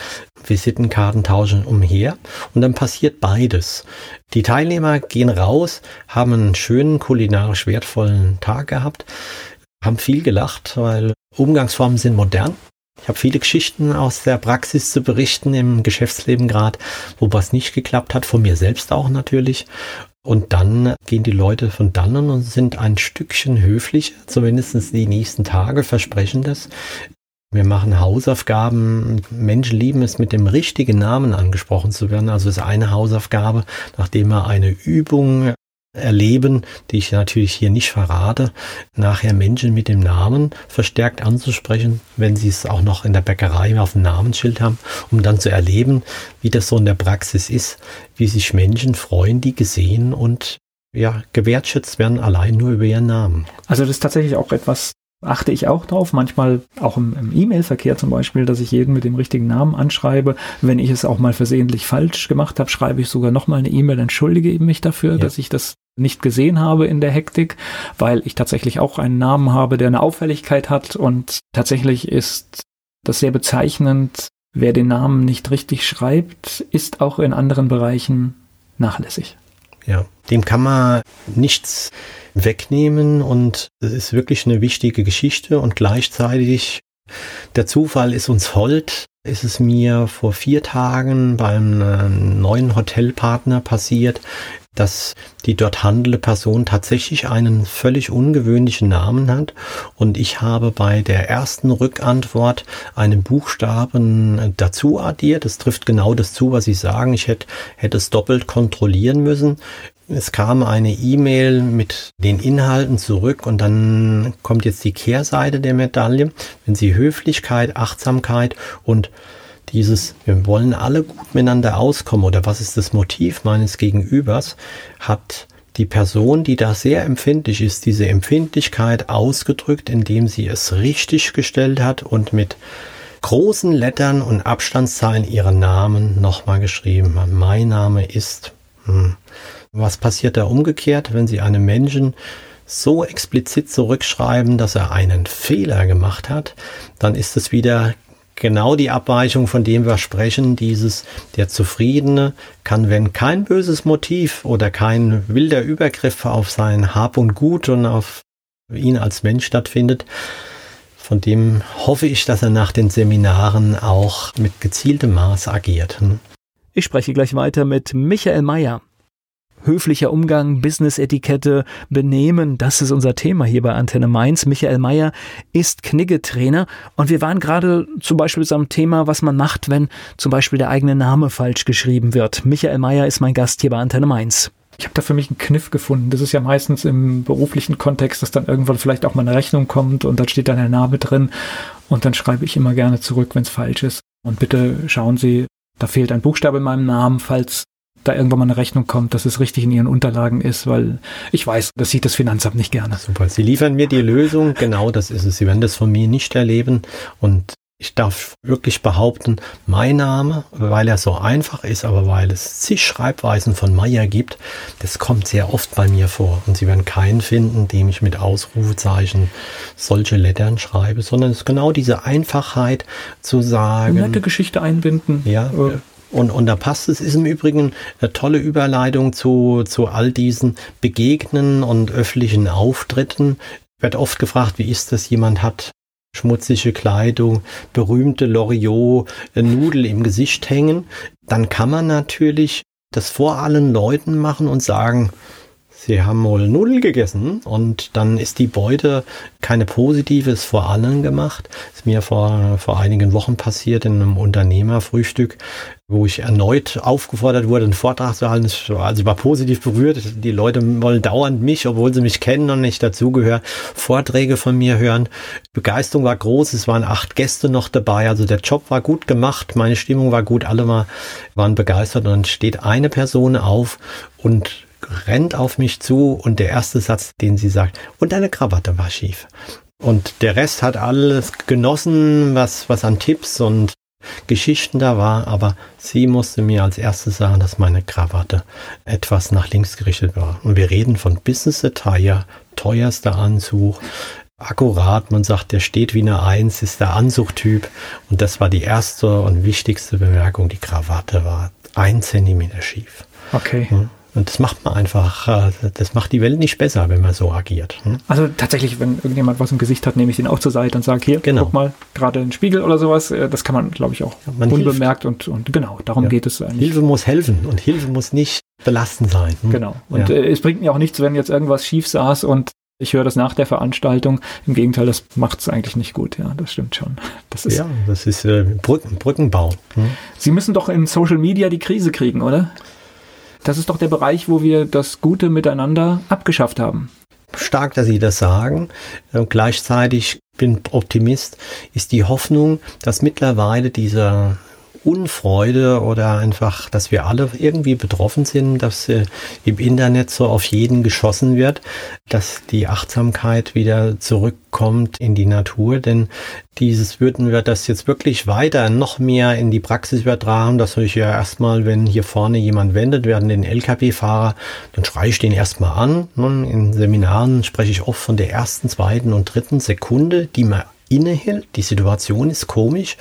Visitenkarten tauschen umher und dann passiert beides. Die Teilnehmer gehen raus, haben einen schönen kulinarisch wertvollen Tag gehabt, haben viel gelacht, weil Umgangsformen sind modern. Ich habe viele Geschichten aus der Praxis zu berichten im Geschäftsleben gerade, wo was nicht geklappt hat, von mir selbst auch natürlich. Und dann gehen die Leute von dannen und sind ein Stückchen höflicher, zumindest die nächsten Tage versprechen das. Wir machen Hausaufgaben. Menschen lieben es, mit dem richtigen Namen angesprochen zu werden. Also ist eine Hausaufgabe, nachdem wir eine Übung erleben, die ich natürlich hier nicht verrate, nachher Menschen mit dem Namen verstärkt anzusprechen, wenn sie es auch noch in der Bäckerei auf dem Namensschild haben, um dann zu erleben, wie das so in der Praxis ist, wie sich Menschen freuen, die gesehen und ja, gewertschätzt werden, allein nur über ihren Namen. Also das ist tatsächlich auch etwas, achte ich auch drauf, manchmal auch im, im E-Mail-Verkehr zum Beispiel, dass ich jeden mit dem richtigen Namen anschreibe. Wenn ich es auch mal versehentlich falsch gemacht habe, schreibe ich sogar nochmal eine E-Mail, entschuldige mich dafür, ja. dass ich das nicht gesehen habe in der Hektik, weil ich tatsächlich auch einen Namen habe, der eine Auffälligkeit hat und tatsächlich ist das sehr bezeichnend. Wer den Namen nicht richtig schreibt, ist auch in anderen Bereichen nachlässig. Ja, dem kann man nichts wegnehmen und es ist wirklich eine wichtige Geschichte und gleichzeitig der Zufall ist uns hold. Ist es mir vor vier Tagen beim neuen Hotelpartner passiert, dass die dort handelnde Person tatsächlich einen völlig ungewöhnlichen Namen hat. Und ich habe bei der ersten Rückantwort einen Buchstaben dazu addiert. Das trifft genau das zu, was Sie sagen. Ich hätte, hätte es doppelt kontrollieren müssen. Es kam eine E-Mail mit den Inhalten zurück und dann kommt jetzt die Kehrseite der Medaille. Wenn Sie Höflichkeit, Achtsamkeit und dieses, wir wollen alle gut miteinander auskommen oder was ist das Motiv meines Gegenübers, hat die Person, die da sehr empfindlich ist, diese Empfindlichkeit ausgedrückt, indem sie es richtig gestellt hat und mit großen Lettern und Abstandszahlen ihren Namen nochmal geschrieben hat. Mein Name ist. Hm. Was passiert da umgekehrt, wenn Sie einem Menschen so explizit zurückschreiben, dass er einen Fehler gemacht hat, dann ist es wieder genau die Abweichung, von dem wir sprechen, dieses der Zufriedene kann, wenn kein böses Motiv oder kein wilder Übergriff auf sein Hab und Gut und auf ihn als Mensch stattfindet, von dem hoffe ich, dass er nach den Seminaren auch mit gezieltem Maß agiert. Ich spreche gleich weiter mit Michael Mayer höflicher Umgang, Business-Etikette, Benehmen, das ist unser Thema hier bei Antenne Mainz. Michael Mayer ist Knigge-Trainer und wir waren gerade zum Beispiel am Thema, was man macht, wenn zum Beispiel der eigene Name falsch geschrieben wird. Michael Mayer ist mein Gast hier bei Antenne Mainz. Ich habe da für mich einen Kniff gefunden. Das ist ja meistens im beruflichen Kontext, dass dann irgendwann vielleicht auch mal eine Rechnung kommt und dann steht dann der Name drin und dann schreibe ich immer gerne zurück, wenn es falsch ist. Und bitte schauen Sie, da fehlt ein Buchstabe in meinem Namen, falls da irgendwann mal eine Rechnung kommt, dass es richtig in Ihren Unterlagen ist, weil ich weiß, das sieht das Finanzamt nicht gerne. Super. Sie liefern mir die Lösung. Genau das ist es. Sie werden das von mir nicht erleben. Und ich darf wirklich behaupten, mein Name, weil er so einfach ist, aber weil es zig Schreibweisen von Meyer gibt, das kommt sehr oft bei mir vor. Und Sie werden keinen finden, dem ich mit Ausrufezeichen solche Lettern schreibe, sondern es ist genau diese Einfachheit zu sagen. Nette Geschichte einbinden. Ja. Äh, und, und da passt es, ist im Übrigen eine tolle Überleitung zu, zu all diesen Begegnen und öffentlichen Auftritten. Wird oft gefragt, wie ist das, jemand hat schmutzige Kleidung, berühmte Loriot, Nudel im Gesicht hängen, dann kann man natürlich das vor allen Leuten machen und sagen, Sie haben wohl Nudeln gegessen und dann ist die Beute keine positives vor allen gemacht. Ist mir vor, vor einigen Wochen passiert in einem Unternehmerfrühstück, wo ich erneut aufgefordert wurde, einen Vortrag zu halten. Also ich war positiv berührt. Die Leute wollen dauernd mich, obwohl sie mich kennen und nicht dazugehören, Vorträge von mir hören. Begeisterung war groß. Es waren acht Gäste noch dabei. Also der Job war gut gemacht. Meine Stimmung war gut. Alle waren begeistert. Und dann steht eine Person auf und rennt auf mich zu und der erste Satz, den sie sagt, und deine Krawatte war schief. Und der Rest hat alles genossen, was, was an Tipps und Geschichten da war, aber sie musste mir als erstes sagen, dass meine Krawatte etwas nach links gerichtet war. Und wir reden von Business Attire, teuerster Anzug, akkurat, man sagt, der steht wie eine Eins, ist der Anzugtyp. Und das war die erste und wichtigste Bemerkung, die Krawatte war ein Zentimeter schief. Okay. Hm? Und das macht man einfach, äh, das macht die Welt nicht besser, wenn man so agiert. Hm? Also tatsächlich, wenn irgendjemand was im Gesicht hat, nehme ich den auch zur Seite und sage, hier, genau. guck mal, gerade ein Spiegel oder sowas. Äh, das kann man, glaube ich, auch man unbemerkt und, und genau, darum ja. geht es eigentlich. Hilfe muss helfen und Hilfe muss nicht belastend sein. Hm? Genau. Und ja. äh, es bringt mir auch nichts, wenn jetzt irgendwas schief saß und ich höre das nach der Veranstaltung. Im Gegenteil, das macht es eigentlich nicht gut. Ja, das stimmt schon. Das ist ja, das ist äh, Brücken, Brückenbau. Hm? Sie müssen doch in Social Media die Krise kriegen, oder? Das ist doch der Bereich, wo wir das Gute miteinander abgeschafft haben. Stark, dass Sie das sagen. Äh, gleichzeitig bin Optimist, ist die Hoffnung, dass mittlerweile dieser Unfreude oder einfach, dass wir alle irgendwie betroffen sind, dass äh, im Internet so auf jeden geschossen wird, dass die Achtsamkeit wieder zurückkommt in die Natur, denn dieses würden wir das jetzt wirklich weiter noch mehr in die Praxis übertragen, dass ich ja erstmal, wenn hier vorne jemand wendet, werden den LKW-Fahrer, dann schreie ich den erstmal an. Ne? In Seminaren spreche ich oft von der ersten, zweiten und dritten Sekunde, die man innehält, die Situation ist komisch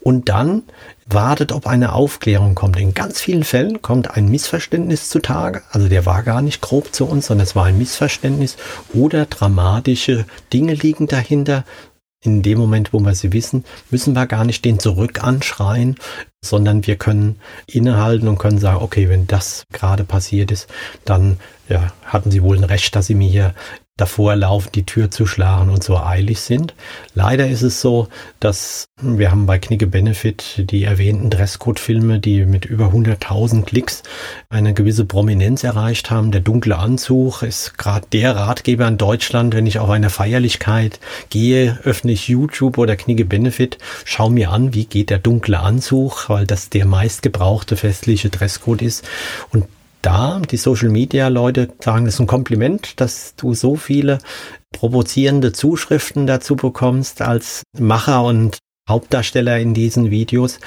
und dann wartet, ob eine Aufklärung kommt. In ganz vielen Fällen kommt ein Missverständnis zutage. Also der war gar nicht grob zu uns, sondern es war ein Missverständnis oder dramatische Dinge liegen dahinter. In dem Moment, wo wir sie wissen, müssen wir gar nicht den zurück anschreien, sondern wir können innehalten und können sagen, okay, wenn das gerade passiert ist, dann ja, hatten Sie wohl ein Recht, dass Sie mir hier davor laufen, die Tür zu schlagen und so eilig sind. Leider ist es so, dass wir haben bei Knigge Benefit die erwähnten Dresscode-Filme, die mit über 100.000 Klicks eine gewisse Prominenz erreicht haben. Der dunkle Anzug ist gerade der Ratgeber in Deutschland. Wenn ich auf eine Feierlichkeit gehe, öffne ich YouTube oder Knigge Benefit, schau mir an, wie geht der dunkle Anzug, weil das der meistgebrauchte festliche Dresscode ist. Und da. Die Social Media Leute sagen, es ist ein Kompliment, dass du so viele provozierende Zuschriften dazu bekommst als Macher und Hauptdarsteller in diesen Videos.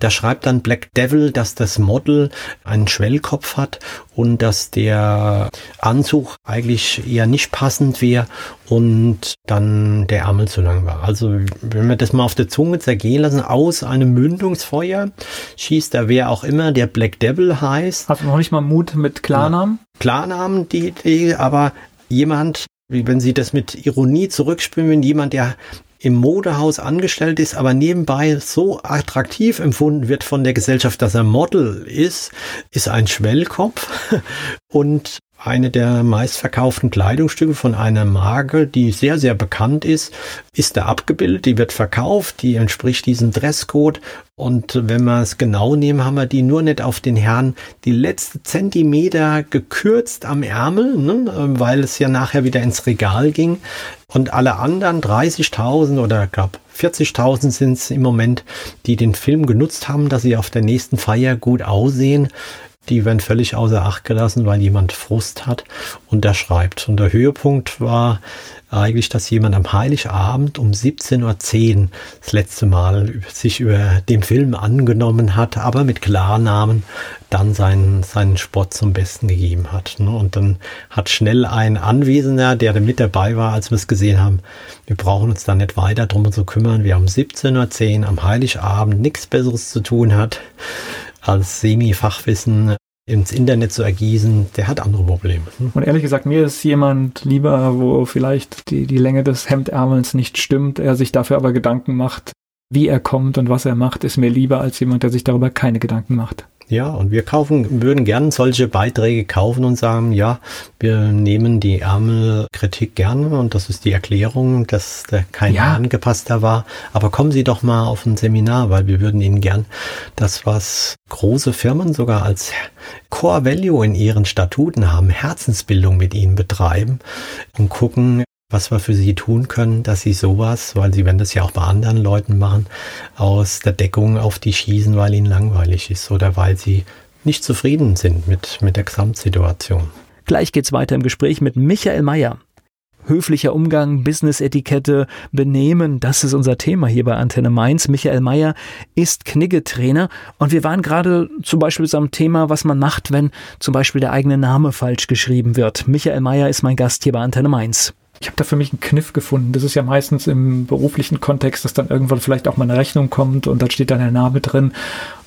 Da schreibt dann Black Devil, dass das Model einen Schwellkopf hat und dass der Anzug eigentlich eher nicht passend wäre und dann der Ärmel zu lang war. Also wenn wir das mal auf der Zunge zergehen lassen, aus einem Mündungsfeuer schießt da wer auch immer, der Black Devil heißt. Hast du noch nicht mal Mut mit Klarnamen? Klarnamen, die Idee, aber jemand, wenn Sie das mit Ironie zurückspielen, jemand, der im Modehaus angestellt ist, aber nebenbei so attraktiv empfunden wird von der Gesellschaft, dass er Model ist, ist ein Schwellkopf. [laughs] Und eine der meistverkauften Kleidungsstücke von einer Marke, die sehr, sehr bekannt ist, ist da abgebildet, die wird verkauft, die entspricht diesem Dresscode. Und wenn wir es genau nehmen, haben wir die nur nicht auf den Herrn die letzte Zentimeter gekürzt am Ärmel, ne, weil es ja nachher wieder ins Regal ging. Und alle anderen 30.000 oder glaube 40.000 sind es im Moment, die den Film genutzt haben, dass sie auf der nächsten Feier gut aussehen die werden völlig außer Acht gelassen, weil jemand Frust hat und der schreibt. Und der Höhepunkt war eigentlich, dass jemand am Heiligabend um 17.10 Uhr das letzte Mal sich über den Film angenommen hat, aber mit Klarnamen dann seinen, seinen Spott zum Besten gegeben hat. Ne? Und dann hat schnell ein Anwesender, der da mit dabei war, als wir es gesehen haben, wir brauchen uns da nicht weiter drum zu kümmern. Wir haben 17.10 Uhr am Heiligabend nichts Besseres zu tun hat, als Semi-Fachwissen ins Internet zu ergießen, der hat andere Probleme. Hm? Und ehrlich gesagt, mir ist jemand lieber, wo vielleicht die, die Länge des Hemdärmels nicht stimmt, er sich dafür aber Gedanken macht, wie er kommt und was er macht, ist mir lieber als jemand, der sich darüber keine Gedanken macht. Ja, und wir kaufen, würden gern solche Beiträge kaufen und sagen, ja, wir nehmen die Ärmelkritik gerne und das ist die Erklärung, dass da kein ja. angepasster war. Aber kommen Sie doch mal auf ein Seminar, weil wir würden Ihnen gern das, was große Firmen sogar als Core Value in ihren Statuten haben, Herzensbildung mit Ihnen betreiben und gucken, was wir für sie tun können, dass sie sowas, weil sie werden das ja auch bei anderen Leuten machen, aus der Deckung auf die schießen, weil ihnen langweilig ist oder weil sie nicht zufrieden sind mit, mit der Gesamtsituation. Gleich geht's weiter im Gespräch mit Michael Mayer. Höflicher Umgang, Business-Etikette, Benehmen, das ist unser Thema hier bei Antenne Mainz. Michael Mayer ist Knigge-Trainer und wir waren gerade zum Beispiel am Thema, was man macht, wenn zum Beispiel der eigene Name falsch geschrieben wird. Michael Mayer ist mein Gast hier bei Antenne Mainz. Ich habe da für mich einen Kniff gefunden. Das ist ja meistens im beruflichen Kontext, dass dann irgendwann vielleicht auch mal eine Rechnung kommt und dann steht dann der Name drin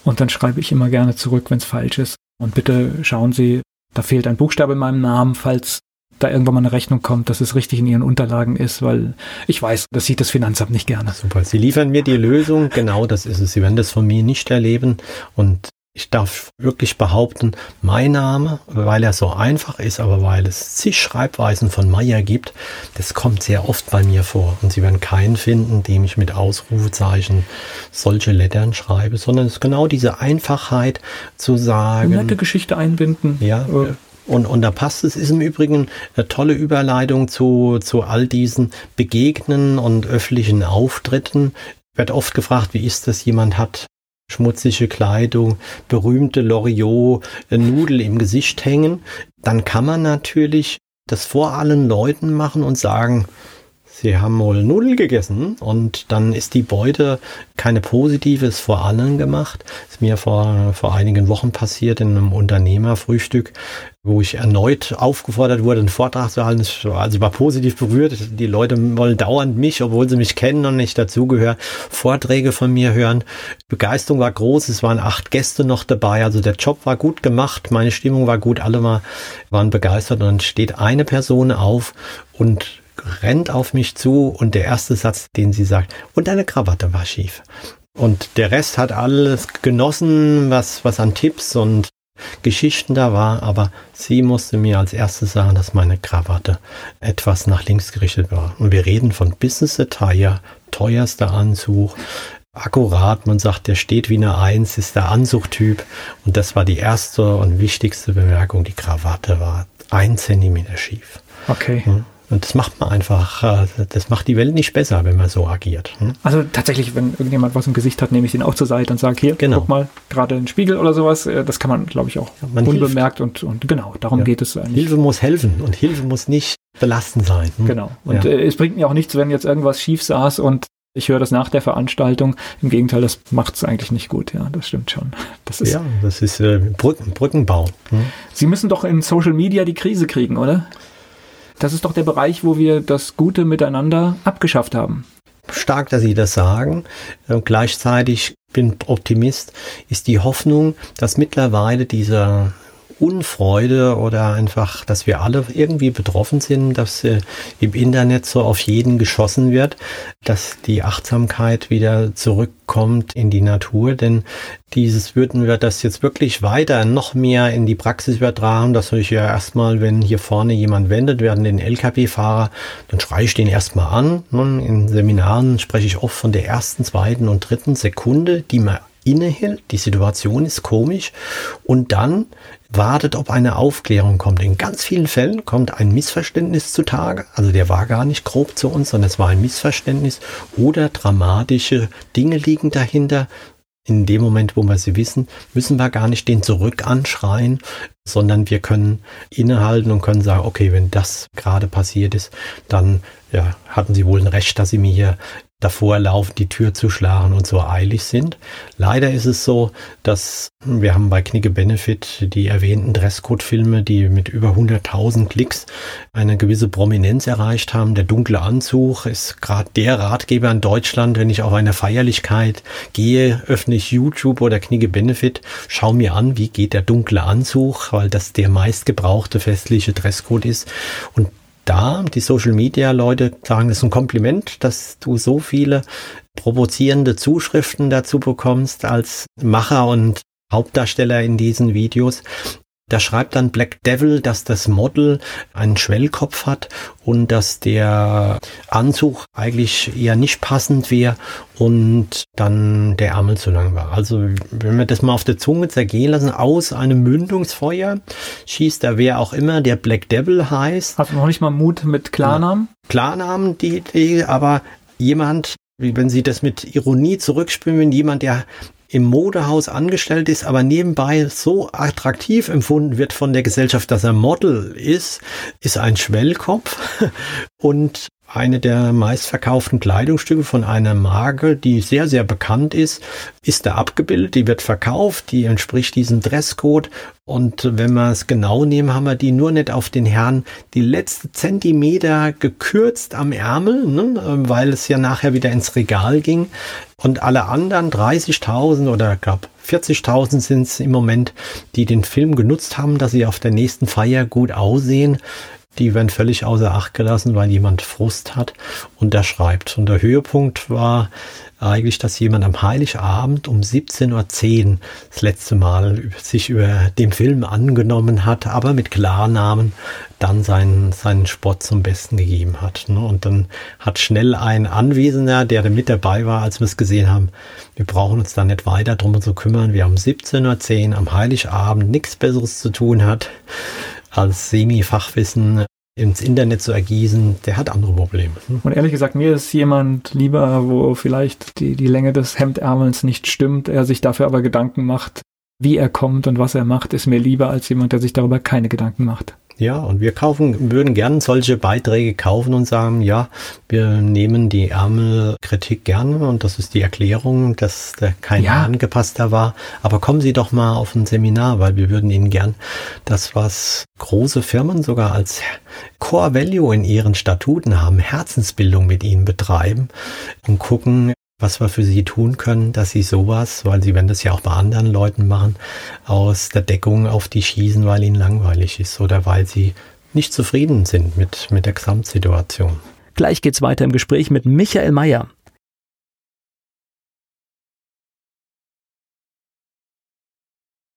und dann schreibe ich immer gerne zurück, wenn es falsch ist. Und bitte schauen Sie, da fehlt ein Buchstabe in meinem Namen, falls da irgendwann mal eine Rechnung kommt, dass es richtig in Ihren Unterlagen ist, weil ich weiß, das sieht das Finanzamt nicht gerne. Super. Sie liefern mir die Lösung. Genau das ist es. Sie werden das von mir nicht erleben. Und ich darf wirklich behaupten, mein Name, weil er so einfach ist, aber weil es zig Schreibweisen von Meier gibt, das kommt sehr oft bei mir vor. Und Sie werden keinen finden, dem ich mit Ausrufezeichen solche Lettern schreibe, sondern es ist genau diese Einfachheit zu sagen. Nette Geschichte einbinden. Ja. Äh, und, und da passt es, ist im Übrigen eine tolle Überleitung zu, zu all diesen Begegnen und öffentlichen Auftritten. Wird oft gefragt, wie ist das, jemand hat schmutzige Kleidung, berühmte Loriot, äh, im Gesicht hängen, dann kann man natürlich das vor allen Leuten machen und sagen, Sie haben wohl Nudeln gegessen und dann ist die Beute keine positive, ist vor allen gemacht. Ist mir vor, vor einigen Wochen passiert in einem Unternehmerfrühstück, wo ich erneut aufgefordert wurde, einen Vortrag zu halten. Also ich war positiv berührt. Die Leute wollen dauernd mich, obwohl sie mich kennen und nicht dazugehören, Vorträge von mir hören. Begeisterung war groß. Es waren acht Gäste noch dabei. Also der Job war gut gemacht. Meine Stimmung war gut. Alle waren begeistert. Und dann steht eine Person auf und rennt auf mich zu und der erste Satz, den sie sagt, und deine Krawatte war schief. Und der Rest hat alles genossen, was, was an Tipps und Geschichten da war, aber sie musste mir als erstes sagen, dass meine Krawatte etwas nach links gerichtet war. Und wir reden von Business Attire, teuerster Anzug, akkurat, man sagt, der steht wie eine Eins, ist der Anzugtyp. Und das war die erste und wichtigste Bemerkung, die Krawatte war ein Zentimeter schief. Okay. Und das macht man einfach, äh, das macht die Welt nicht besser, wenn man so agiert. Hm? Also tatsächlich, wenn irgendjemand was im Gesicht hat, nehme ich den auch zur Seite und sage, hier, genau. guck mal, gerade ein Spiegel oder sowas. Äh, das kann man, glaube ich, auch man unbemerkt und, und genau, darum ja. geht es eigentlich. Hilfe muss helfen und Hilfe muss nicht belastend sein. Hm? Genau. Und ja. Äh, es bringt mir auch nichts, wenn jetzt irgendwas schief saß und ich höre das nach der Veranstaltung. Im Gegenteil, das macht es eigentlich nicht gut. Ja, das stimmt schon. Das ist, ja, das ist äh, Brücken, Brückenbau. Hm? Sie müssen doch in Social Media die Krise kriegen, oder? Das ist doch der Bereich, wo wir das gute Miteinander abgeschafft haben. Stark, dass Sie das sagen. Äh, gleichzeitig bin Optimist, ist die Hoffnung, dass mittlerweile dieser Unfreude oder einfach, dass wir alle irgendwie betroffen sind, dass äh, im Internet so auf jeden geschossen wird, dass die Achtsamkeit wieder zurückkommt in die Natur, denn dieses würden wir das jetzt wirklich weiter noch mehr in die Praxis übertragen, dass ich ja erstmal, wenn hier vorne jemand wendet, werden den LKW-Fahrer, dann schreie ich den erstmal an. In Seminaren spreche ich oft von der ersten, zweiten und dritten Sekunde, die man innehält, die Situation ist komisch. Und dann wartet, ob eine Aufklärung kommt. In ganz vielen Fällen kommt ein Missverständnis zutage, also der war gar nicht grob zu uns, sondern es war ein Missverständnis oder dramatische Dinge liegen dahinter. In dem Moment, wo wir sie wissen, müssen wir gar nicht den zurück anschreien, sondern wir können innehalten und können sagen, okay, wenn das gerade passiert ist, dann ja, hatten Sie wohl ein Recht, dass Sie mir hier davor laufen, die Tür zu schlagen und so eilig sind. Leider ist es so, dass wir haben bei Knigge Benefit die erwähnten Dresscode-Filme, die mit über 100.000 Klicks eine gewisse Prominenz erreicht haben. Der dunkle Anzug ist gerade der Ratgeber in Deutschland. Wenn ich auf eine Feierlichkeit gehe, öffne ich YouTube oder Knigge Benefit, schau mir an, wie geht der dunkle Anzug, weil das der meistgebrauchte festliche Dresscode ist. Und da. Die Social Media Leute sagen, das ist ein Kompliment, dass du so viele provozierende Zuschriften dazu bekommst als Macher und Hauptdarsteller in diesen Videos. Da schreibt dann Black Devil, dass das Model einen Schwellkopf hat und dass der Anzug eigentlich eher nicht passend wäre und dann der Ärmel zu lang war. Also wenn wir das mal auf der Zunge zergehen lassen, aus einem Mündungsfeuer schießt da wer auch immer, der Black Devil heißt. Hast du noch nicht mal Mut mit Klarnamen? Klarnamen, die Idee, aber jemand, wenn Sie das mit Ironie zurückspülen, wenn jemand, der im Modehaus angestellt ist, aber nebenbei so attraktiv empfunden wird von der Gesellschaft, dass er Model ist, ist ein Schwellkopf. [laughs] Und eine der meistverkauften Kleidungsstücke von einer Marke, die sehr, sehr bekannt ist, ist da abgebildet, die wird verkauft, die entspricht diesem Dresscode. Und wenn wir es genau nehmen, haben wir die nur nicht auf den Herrn die letzte Zentimeter gekürzt am Ärmel, ne, weil es ja nachher wieder ins Regal ging. Und alle anderen 30.000 oder glaube 40.000 sind es im Moment, die den Film genutzt haben, dass sie auf der nächsten Feier gut aussehen die werden völlig außer Acht gelassen, weil jemand Frust hat und der schreibt. Und der Höhepunkt war eigentlich, dass jemand am Heiligabend um 17.10 Uhr das letzte Mal sich über den Film angenommen hat, aber mit Klarnamen dann seinen, seinen Sport zum Besten gegeben hat. Ne? Und dann hat schnell ein Anwesender, der mit dabei war, als wir es gesehen haben, wir brauchen uns da nicht weiter drum zu kümmern. Wir haben 17.10 Uhr am Heiligabend nichts Besseres zu tun hat, als Semi-Fachwissen ins Internet zu ergießen, der hat andere Probleme. Hm? Und ehrlich gesagt, mir ist jemand lieber, wo vielleicht die, die Länge des Hemdärmels nicht stimmt, er sich dafür aber Gedanken macht, wie er kommt und was er macht, ist mir lieber als jemand, der sich darüber keine Gedanken macht. Ja, und wir kaufen, würden gern solche Beiträge kaufen und sagen, ja, wir nehmen die Ärmelkritik gerne und das ist die Erklärung, dass da kein ja. angepasster war. Aber kommen Sie doch mal auf ein Seminar, weil wir würden Ihnen gern das, was große Firmen sogar als Core Value in ihren Statuten haben, Herzensbildung mit Ihnen betreiben und gucken, was wir für sie tun können, dass sie sowas, weil sie werden das ja auch bei anderen Leuten machen, aus der Deckung auf die schießen, weil ihnen langweilig ist oder weil sie nicht zufrieden sind mit, mit der Gesamtsituation. Gleich geht's weiter im Gespräch mit Michael Mayer.